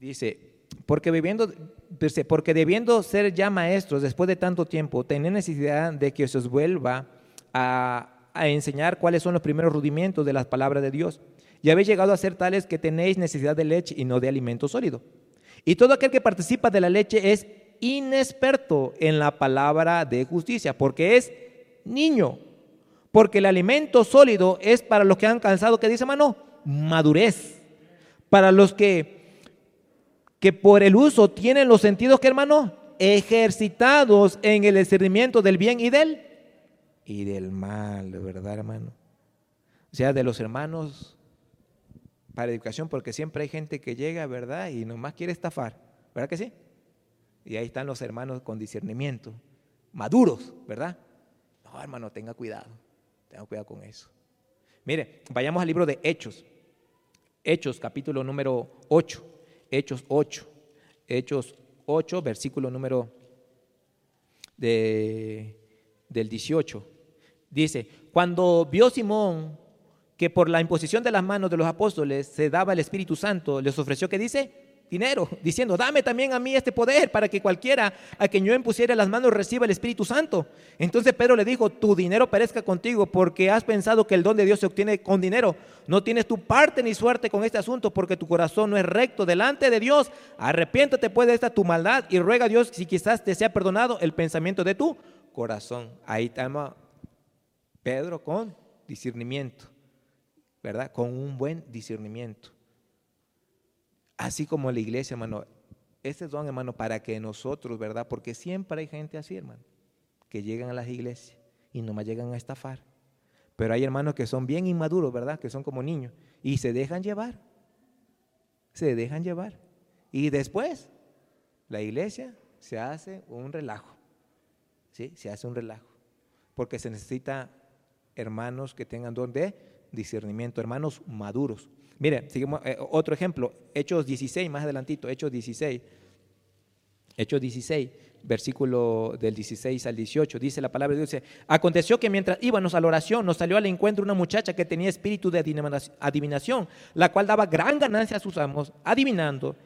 Dice, porque viviendo, dice, porque debiendo ser ya maestros después de tanto tiempo, tenéis necesidad de que se os vuelva a, enseñar cuáles son los primeros rudimentos de las palabras de Dios. Y habéis llegado a ser tales que tenéis necesidad de leche y no de alimento sólido. Y todo aquel que participa de la leche es inexperto en la palabra de justicia, porque es niño. Porque el alimento sólido es para los que han alcanzado, ¿qué dice mano? Madurez. Para los que que por el uso tienen los sentidos que hermano ejercitados en el discernimiento del bien y del y del mal, ¿verdad, hermano? O sea, de los hermanos para educación, porque siempre hay gente que llega, ¿verdad? Y nomás quiere estafar, ¿verdad que sí? Y ahí están los hermanos con discernimiento, maduros, ¿verdad? No, hermano, tenga cuidado, tenga cuidado con eso. Mire, vayamos al libro de Hechos. Hechos, capítulo número 8. Hechos 8. Hechos 8, versículo número de, del 18. Dice, cuando vio Simón que por la imposición de las manos de los apóstoles se daba el Espíritu Santo, les ofreció, ¿qué dice? Dinero, diciendo, dame también a mí este poder para que cualquiera a quien yo impusiera las manos reciba el Espíritu Santo. Entonces Pedro le dijo, tu dinero perezca contigo porque has pensado que el don de Dios se obtiene con dinero. No tienes tu parte ni suerte con este asunto porque tu corazón no es recto delante de Dios. Arrepiéntate pues de esta tu maldad y ruega a Dios si quizás te sea perdonado el pensamiento de tu corazón. Ahí está Pedro con discernimiento, ¿verdad? Con un buen discernimiento. Así como la iglesia, hermano. Este don, hermano, para que nosotros, ¿verdad? Porque siempre hay gente así, hermano, que llegan a las iglesias y nomás llegan a estafar. Pero hay hermanos que son bien inmaduros, ¿verdad? Que son como niños y se dejan llevar. Se dejan llevar. Y después, la iglesia se hace un relajo. ¿Sí? Se hace un relajo. Porque se necesita hermanos que tengan don de discernimiento, hermanos maduros. Mire, seguimos, eh, otro ejemplo, Hechos 16, más adelantito, Hechos 16. Hechos 16, versículo del 16 al 18, dice la palabra de Dios, aconteció que mientras íbamos a la oración nos salió al encuentro una muchacha que tenía espíritu de adivinación, la cual daba gran ganancia a sus amos, adivinando.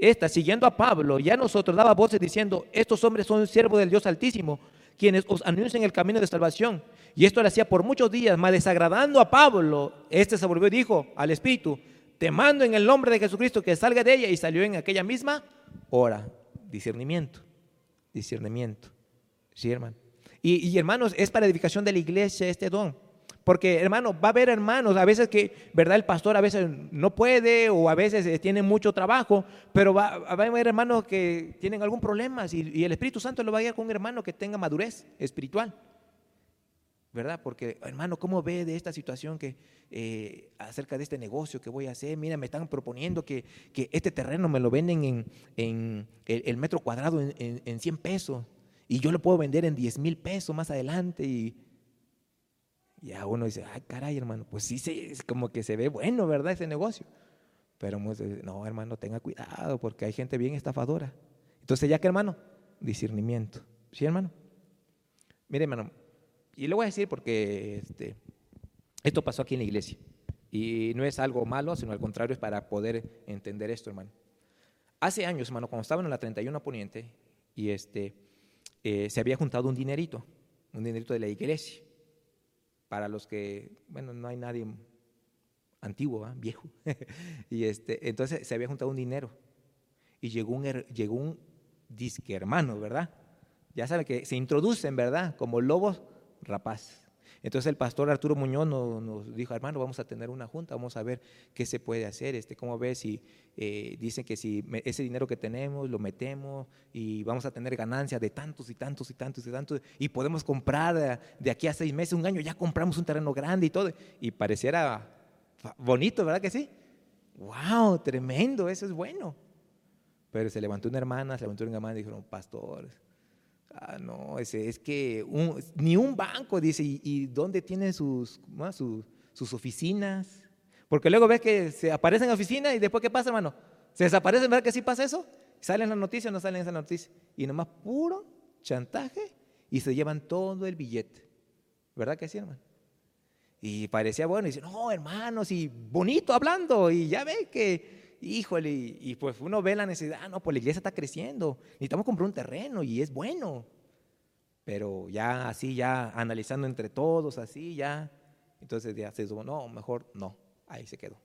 Esta, siguiendo a Pablo y a nosotros, daba voces diciendo, estos hombres son siervos del Dios Altísimo, quienes os anuncian el camino de salvación. Y esto lo hacía por muchos días, más desagradando a Pablo. Este se volvió y dijo al Espíritu, te mando en el nombre de Jesucristo que salga de ella. Y salió en aquella misma hora. Discernimiento, discernimiento. Sí, hermano. Y, y hermanos, es para edificación de la iglesia este don. Porque, hermano, va a haber hermanos, a veces que, ¿verdad? El pastor a veces no puede o a veces eh, tiene mucho trabajo, pero va, a haber hermanos que tienen algún problema y, el Espíritu Santo lo va a guiar con un hermano que tenga madurez espiritual. ¿Verdad? Porque, hermano, ¿cómo ve de esta situación que eh, acerca de este negocio que voy a hacer? Mira, me están proponiendo que, que este terreno me lo venden en, en el, el, metro cuadrado en, en, en 100 pesos y yo lo puedo vender en 10 mil pesos más adelante y ya uno dice, ay, caray, hermano, pues sí, es como que se ve bueno, ¿verdad? Ese negocio. Pero no, hermano, tenga cuidado porque hay gente bien estafadora. Entonces, ya que, hermano, discernimiento. ¿Sí, hermano? Mire, hermano, y le voy a decir porque este, esto pasó aquí en la iglesia. Y no es algo malo, sino al contrario, es para poder entender esto, hermano. Hace años, hermano, cuando estaban en la 31 Poniente, y este, eh, se había juntado un dinerito, un dinerito de la iglesia para los que, bueno, no hay nadie antiguo, viejo. y este, entonces se había juntado un dinero y llegó un, llegó un disque hermano, ¿verdad? Ya saben que se introducen, ¿verdad? Como lobos rapaz. Entonces el pastor Arturo Muñoz nos, dijo, hermano, vamos a tener una junta, vamos a ver qué se puede hacer, este, cómo ves si eh, dicen que si ese dinero que tenemos lo metemos y vamos a tener ganancias de tantos y tantos y tantos y tantos y podemos comprar de, de aquí a seis meses, un año, ya compramos un terreno grande y todo. Y pareciera bonito, ¿verdad que sí? ¡Wow! Tremendo, eso es bueno. Pero se levantó una hermana, se levantó una hermana y dijeron, pastor, Ah, no, ese, es que ni un banco, dice, ¿y, dónde tienen sus, sus, oficinas? Porque luego ves que se aparecen en oficina y después, ¿qué pasa, hermano? Se desaparecen, ¿verdad que sí pasa eso? ¿Salen las noticias o no salen esas noticias? Y nomás puro chantaje y se llevan todo el billete. ¿Verdad que sí, hermano? Y parecía bueno, y dice, no, hermanos, y bonito hablando, y ya ve que híjole, y, pues uno ve la necesidad, ah, no, pues la iglesia está creciendo, necesitamos comprar un terreno y es bueno. Pero ya así, ya analizando entre todos, así, ya, entonces ya se dijo, no, mejor no, ahí se quedó.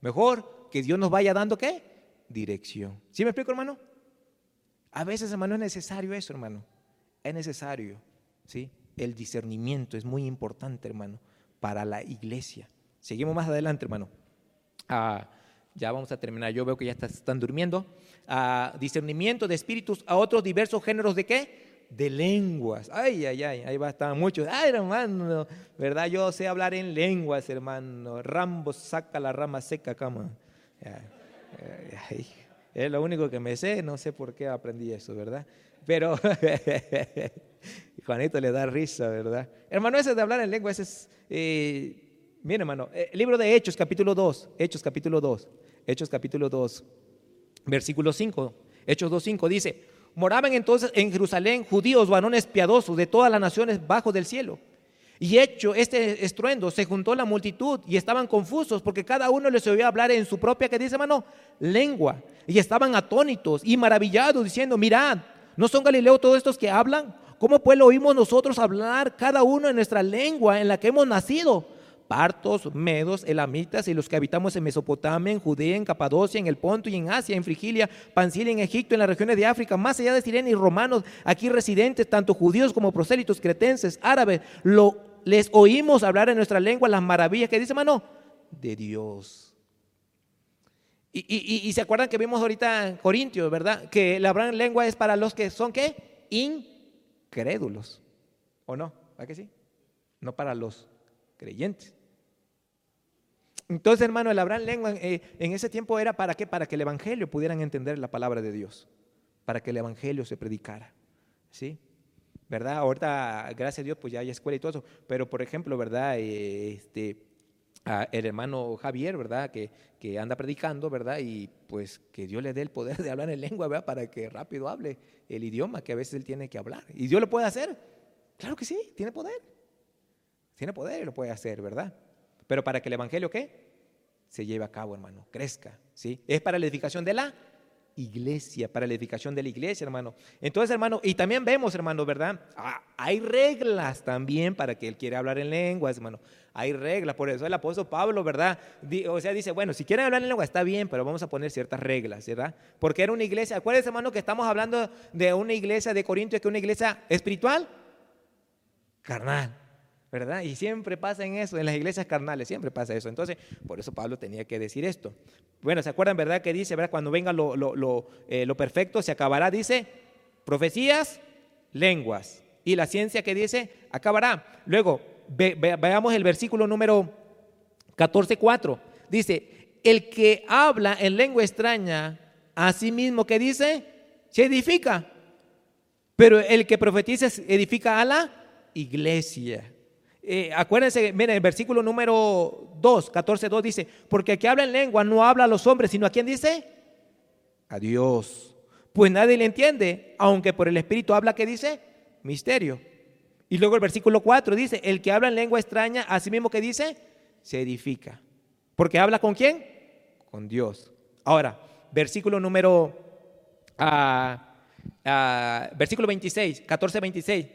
Mejor que Dios nos vaya dando qué? Dirección. ¿Sí me explico, hermano? A veces, hermano, es necesario eso, hermano. Es necesario, ¿sí? El discernimiento es muy importante, hermano, para la iglesia. Seguimos más adelante, hermano. Ah, ya vamos a terminar, yo veo que ya están durmiendo, a discernimiento de espíritus, a otros diversos géneros de qué? De lenguas. Ay, ay, ay, ahí va estar muchos. Ay, hermano, ¿verdad? Yo sé hablar en lenguas, hermano. Rambo saca la rama seca, cama. Es lo único que me sé, no sé por qué aprendí eso, ¿verdad? Pero Juanito le da risa, ¿verdad? Hermano, ese de hablar en lengua, ese es... Eh, Mire, hermano, el eh, libro de Hechos, capítulo 2, Hechos, capítulo 2, Hechos, capítulo 2, versículo 5, Hechos 2, 5, dice, moraban entonces en Jerusalén judíos, varones piadosos de todas las naciones bajo del cielo. Y hecho este estruendo, se juntó la multitud y estaban confusos porque cada uno les oía hablar en su propia, que dice, hermano, lengua. Y estaban atónitos y maravillados diciendo, mirad, ¿no son Galileo todos estos que hablan? ¿Cómo pues lo oímos nosotros hablar cada uno en nuestra lengua en la que hemos nacido? Partos, medos, elamitas y los que habitamos en Mesopotamia, en Judea, en Capadocia, en el Ponto y en Asia, en Frigilia, Pancilia, en Egipto, en las regiones de África, más allá de Sirene y romanos, aquí residentes, tanto judíos como prosélitos, cretenses, árabes, lo, les oímos hablar en nuestra lengua las maravillas que dice, hermano, de Dios. Y, se acuerdan que vimos ahorita en Corintios, ¿verdad? Que la gran lengua es para los que son, ¿qué? Incrédulos. ¿O no? ¿A que sí? No para los creyentes. Entonces, hermano, el hablar lengua eh, en ese tiempo era para qué? Para que el evangelio pudieran entender la palabra de Dios, para que el evangelio se predicara. ¿Sí? ¿Verdad? Ahorita, gracias a Dios, pues ya hay escuela y todo eso. Pero, por ejemplo, ¿verdad? Eh, este, el hermano Javier, ¿verdad? Que, que, anda predicando, ¿verdad? Y pues que Dios le dé el poder de hablar en lengua, ¿verdad? Para que rápido hable el idioma que a veces él tiene que hablar. ¿Y Dios lo puede hacer? Claro que sí, tiene poder. Tiene poder y lo puede hacer, ¿verdad? Pero para que el Evangelio, ¿qué? Se lleve a cabo, hermano, crezca, ¿sí? Es para la edificación de la iglesia, para la edificación de la iglesia, hermano. Entonces, hermano, y también vemos, hermano, ¿verdad? Ah, hay reglas también para que él quiere hablar en lenguas, hermano. Hay reglas, por eso el apóstol Pablo, ¿verdad? O sea, dice, bueno, si quieren hablar en lengua está bien, pero vamos a poner ciertas reglas, ¿verdad? Porque era una iglesia, acuérdense, hermano, que estamos hablando de una iglesia de Corintios, que es una iglesia espiritual, carnal. Y siempre pasa en eso, en las iglesias carnales, siempre pasa eso. Entonces, por eso Pablo tenía que decir esto. Bueno, ¿se acuerdan, verdad? Que dice, ¿verdad? Cuando venga lo, lo, eh, perfecto, se acabará, dice, profecías, lenguas. Y la ciencia que dice, acabará. Luego, veamos el versículo número 14.4. Dice, el que habla en lengua extraña, a sí mismo que dice, se edifica. Pero el que profetiza edifica a la iglesia. Eh, acuérdense, miren, el versículo número 2, 14, 2 dice, porque el que habla en lengua no habla a los hombres, sino a quién dice? A Dios. Pues nadie le entiende, aunque por el Espíritu habla, ¿qué dice? Misterio. Y luego el versículo 4 dice, el que habla en lengua extraña, así mismo que dice, se edifica. Porque habla con quién? Con Dios. Ahora, versículo número, ah, ah, versículo 26, 14, 26.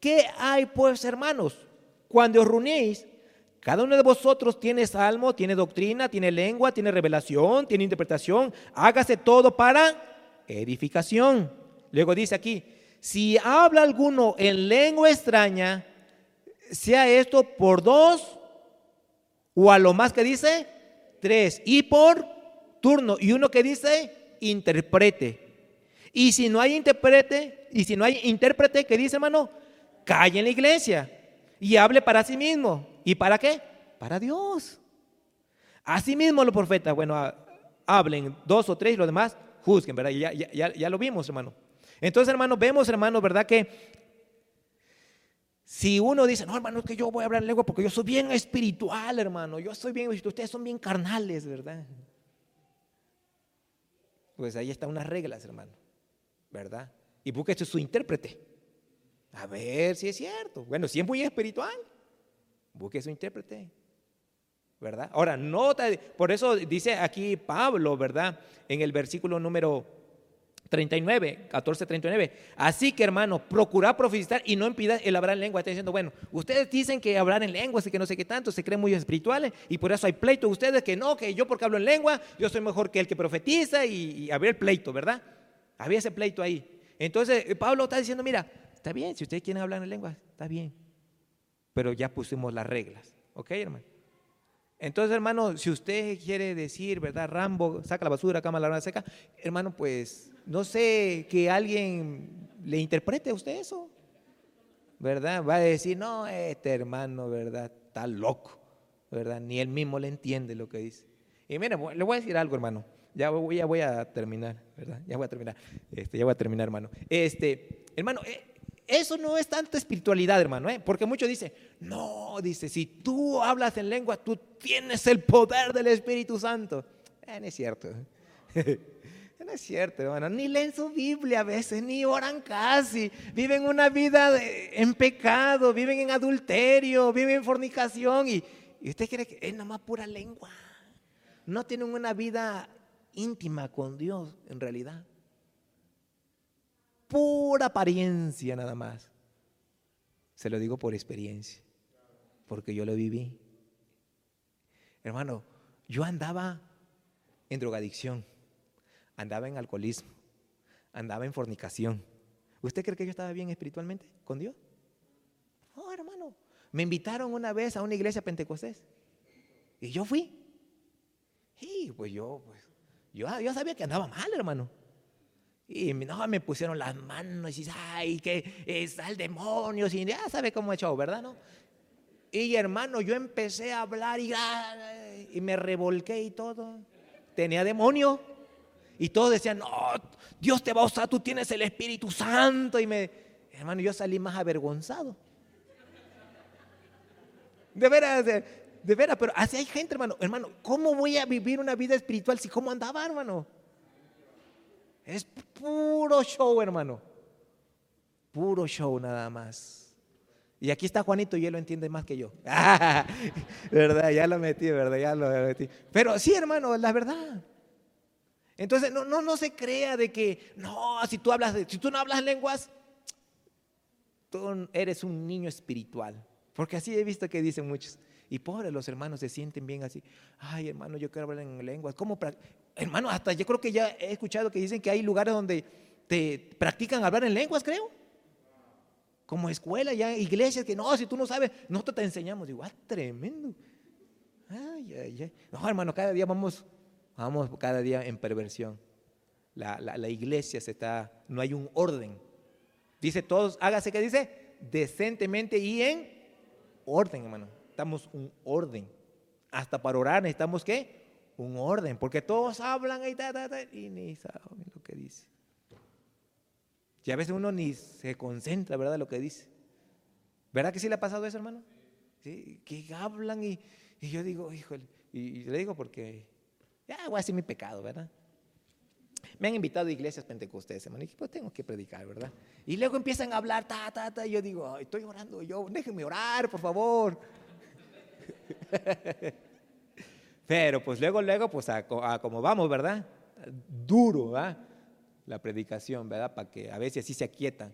¿Qué hay pues, hermanos? Cuando os reunéis, cada uno de vosotros tiene salmo, tiene doctrina, tiene lengua, tiene revelación, tiene interpretación. Hágase todo para edificación. Luego dice aquí, si habla alguno en lengua extraña, sea esto por dos o a lo más que dice tres y por turno y uno que dice interprete. Y si no hay interprete, y si no hay intérprete que dice, hermano, calle en la iglesia y hable para sí mismo. ¿Y para qué? Para Dios. Así mismo los profetas, bueno, hablen dos o tres y los demás juzguen, ¿verdad? Ya, ya, ya lo vimos, hermano. Entonces, hermano, vemos, hermano, ¿verdad? Que si uno dice, no, hermano, es que yo voy a hablar lengua porque yo soy bien espiritual, hermano, yo soy bien, ustedes son bien carnales, ¿verdad? Pues ahí están unas reglas, hermano, ¿verdad? Y busque su intérprete. A ver si es cierto. Bueno, si es muy espiritual, busque su intérprete. ¿Verdad? Ahora, nota, por eso dice aquí Pablo, ¿verdad? En el versículo número 39, 14, 39. Así que, hermano, procura profetizar y no impida el hablar en lengua. Está diciendo, bueno, ustedes dicen que hablar en lengua y que no sé qué tanto, se creen muy espirituales y por eso hay pleito. Ustedes que no, que yo porque hablo en lengua, yo soy mejor que el que profetiza y, y había el pleito, ¿verdad? Había ese pleito ahí. Entonces, Pablo está diciendo, mira, Está bien, si ustedes quieren hablar en lengua, está bien. Pero ya pusimos las reglas. ¿Ok, hermano? Entonces, hermano, si usted quiere decir, ¿verdad? Rambo, saca la basura, cama la seca, hermano, pues no sé que alguien le interprete a usted eso. ¿Verdad? Va a decir, no, este hermano, ¿verdad? Está loco. ¿Verdad? Ni él mismo le entiende lo que dice. Y mire, le voy a decir algo, hermano. Ya voy, ya voy a terminar, ¿verdad? Ya voy a terminar. Este, ya voy a terminar, hermano. Este, hermano, eh, eso no es tanta espiritualidad, hermano, ¿eh? porque muchos dicen, no, dice, si tú hablas en lengua, tú tienes el poder del Espíritu Santo. Eh, no es cierto. no es cierto, hermano. Ni leen su Biblia a veces, ni oran casi. Viven una vida en pecado, viven en adulterio, viven en fornicación. Y, usted cree que es nomás pura lengua. No tienen una vida íntima con Dios, en realidad pura apariencia nada más. Se lo digo por experiencia, porque yo lo viví. Hermano, yo andaba en drogadicción, andaba en alcoholismo, andaba en fornicación. ¿Usted cree que yo estaba bien espiritualmente con Dios? No, hermano. Me invitaron una vez a una iglesia pentecostés y yo fui. Y pues yo, pues, yo, yo sabía que andaba mal, hermano. Y no, me pusieron las manos y ay, que está el demonio, y ya sabe cómo he hecho, ¿verdad? No? Y hermano, yo empecé a hablar y, y me revolqué y todo. Tenía demonio. Y todos decían, no, Dios te va a usar, tú tienes el Espíritu Santo. Y me, hermano, yo salí más avergonzado. De veras, de, de veras, pero así hay gente, hermano. Hermano, ¿cómo voy a vivir una vida espiritual si cómo andaba, hermano? Es puro show, hermano. Puro show nada más. Y aquí está Juanito y él lo entiende más que yo. ¿Verdad? Ya lo metí, ¿verdad? Ya lo metí. Pero sí, hermano, la verdad. Entonces, no, no, no se crea de que, no, si tú, hablas, de- si tú no hablas lenguas, tú eres un niño espiritual. Porque así he visto que dicen muchos. Y pobres los hermanos se sienten bien así. Ay, hermano, yo quiero hablar en lenguas. ¿Cómo? Prac-?" Hermano, hasta yo creo que ya he escuchado que dicen que hay lugares donde te practican hablar en lenguas, creo. Como escuela, ya iglesias que no, si tú no sabes, nosotros te enseñamos. Digo, ah, tremendo. Ay, ay, ay. No, hermano, cada día vamos, vamos cada día en perversión. La, la- la iglesia se está, no hay un orden. Dice todos, hágase que dice, decentemente y en orden, hermano. Estamos un orden. Hasta para orar necesitamos qué? Un orden. Porque todos hablan y, ta, ta, ta, y ni saben lo que dice. Y a veces uno ni se concentra, ¿verdad? Lo que dice. ¿Verdad que sí le ha pasado eso, hermano? Sí, que hablan y, y yo digo, híjole, y, le digo porque ya voy a hacer mi pecado, ¿verdad? Me han invitado a iglesias pentecostés, hermano, y pues tengo que predicar, ¿verdad? Y luego empiezan a hablar, ta, ta, ta, y yo digo, "Ay, estoy orando, yo, déjenme orar, por favor. Pero pues luego, luego, pues a, co- a como vamos, ¿verdad? Duro, ¿verdad? La predicación, ¿verdad? Para que a veces así se aquietan.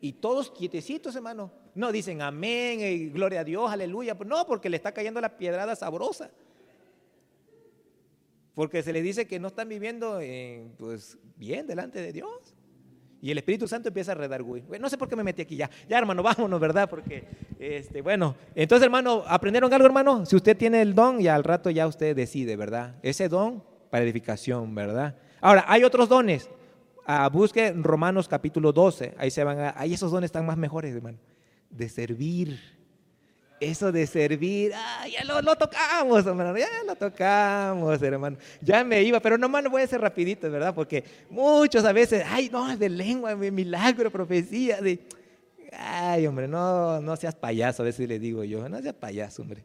Y todos quietecitos, hermano. No dicen amén, y gloria a Dios, aleluya. Pues no, porque le está cayendo la piedrada sabrosa. Porque se les dice que no están viviendo eh, pues, bien delante de Dios. Y el Espíritu Santo empieza a redarguir. Bueno, no sé por qué me metí aquí ya. Ya, hermano, vámonos, ¿verdad? Porque, este, bueno, entonces, hermano, ¿aprendieron algo, hermano? Si usted tiene el don, y al rato ya usted decide, ¿verdad? Ese don para edificación, ¿verdad? Ahora, hay otros dones. Ah, busque Romanos capítulo 12. Ahí se van a, ahí esos dones están más mejores, hermano. De servir. Eso de servir, ah, ya lo, tocamos, hermano, ya lo tocamos, hermano. Ya me iba, pero nomás lo voy a hacer rapidito, ¿verdad? Porque muchos a veces, ay, no, es de lengua, milagro, profecía, de... Ay, hombre, no, no seas payaso, a veces le digo yo, no seas payaso, hombre,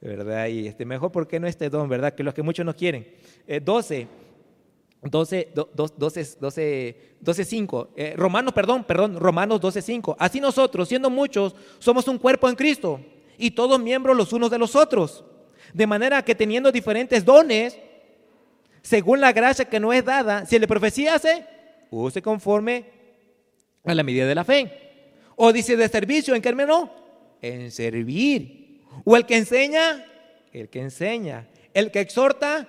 ¿verdad? Y este, mejor, ¿por qué no este don, verdad? Que los que muchos no quieren. Eh, 12, 12, do- do- 12, 12, 12, 5. Eh, Romanos, perdón, perdón, Romanos 12, 5. Así nosotros, siendo muchos, somos un cuerpo en Cristo y todos miembros los unos de los otros. De manera que teniendo diferentes dones, según la gracia que nos es dada, si profecía hace, use conforme a la medida de la fe. O dice de servicio, ¿en qué no? En servir. O el que enseña, el que enseña. El que exhorta,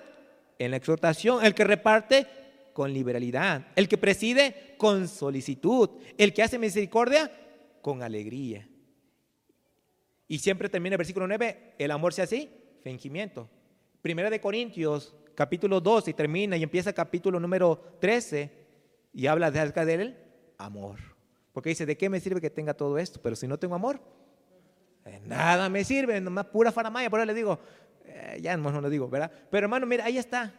en la exhortación. El que reparte, con liberalidad. El que preside, con solicitud. El que hace misericordia, con alegría. Y siempre termina el versículo 9, el amor sea así, fingimiento. Primera de Corintios, capítulo 12, y termina y empieza capítulo número 13 y habla acerca del amor. Porque dice, ¿de qué me sirve que tenga todo esto? Pero si no tengo amor, nada me sirve, nomás pura faramaya. Por eso le digo, eh, ya no, no lo digo, ¿verdad? Pero hermano, mira, ahí está.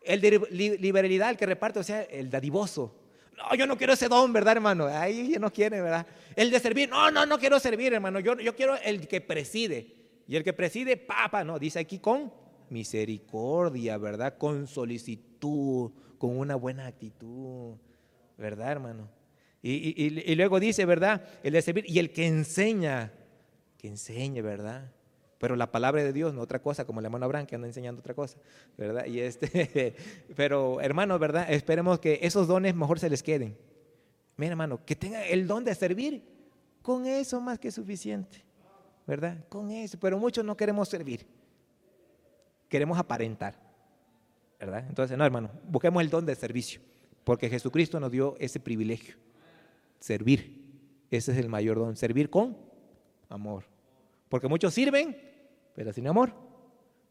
El de li- liberalidad, el que reparte, o sea, el dadivoso. No, yo no quiero ese don, ¿verdad, hermano? Ahí no quiere, ¿verdad? El de servir, no, no, no quiero servir, hermano. Yo, yo quiero el que preside. Y el que preside, papa, no, dice aquí con misericordia, ¿verdad? Con solicitud, con una buena actitud, ¿verdad, hermano? Y- y- y luego dice, ¿verdad? El de servir y el que enseña, que enseñe, ¿verdad? Pero la palabra de Dios, no otra cosa, como el hermano Abraham que anda enseñando otra cosa, ¿verdad? Y este, pero hermanos, ¿verdad? Esperemos que esos dones mejor se les queden. Mira, hermano, que tenga el don de servir, con eso más que suficiente, ¿verdad? Con eso, pero muchos no queremos servir, queremos aparentar, ¿verdad? Entonces, no, hermano, busquemos el don de servicio, porque Jesucristo nos dio ese privilegio, servir. Ese es el mayor don, servir con amor. Porque muchos sirven, pero sin amor,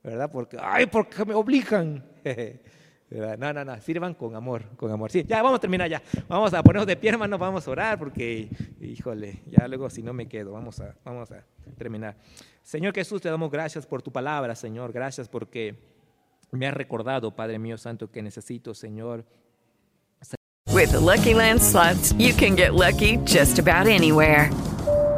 ¿verdad? Porque, ay, porque me obligan. ¿Verdad? No, no, no, sirvan con amor, con amor. Sí, ya vamos a terminar ya. Vamos a ponernos de pie, hermanos, vamos a orar porque, híjole, ya luego si no me quedo, vamos a, vamos a terminar. Señor Jesús, te damos gracias por tu palabra, Señor. Gracias porque me has recordado, Padre mío santo, que necesito, Señor, With the Lucky Land slots, you can get lucky just about anywhere.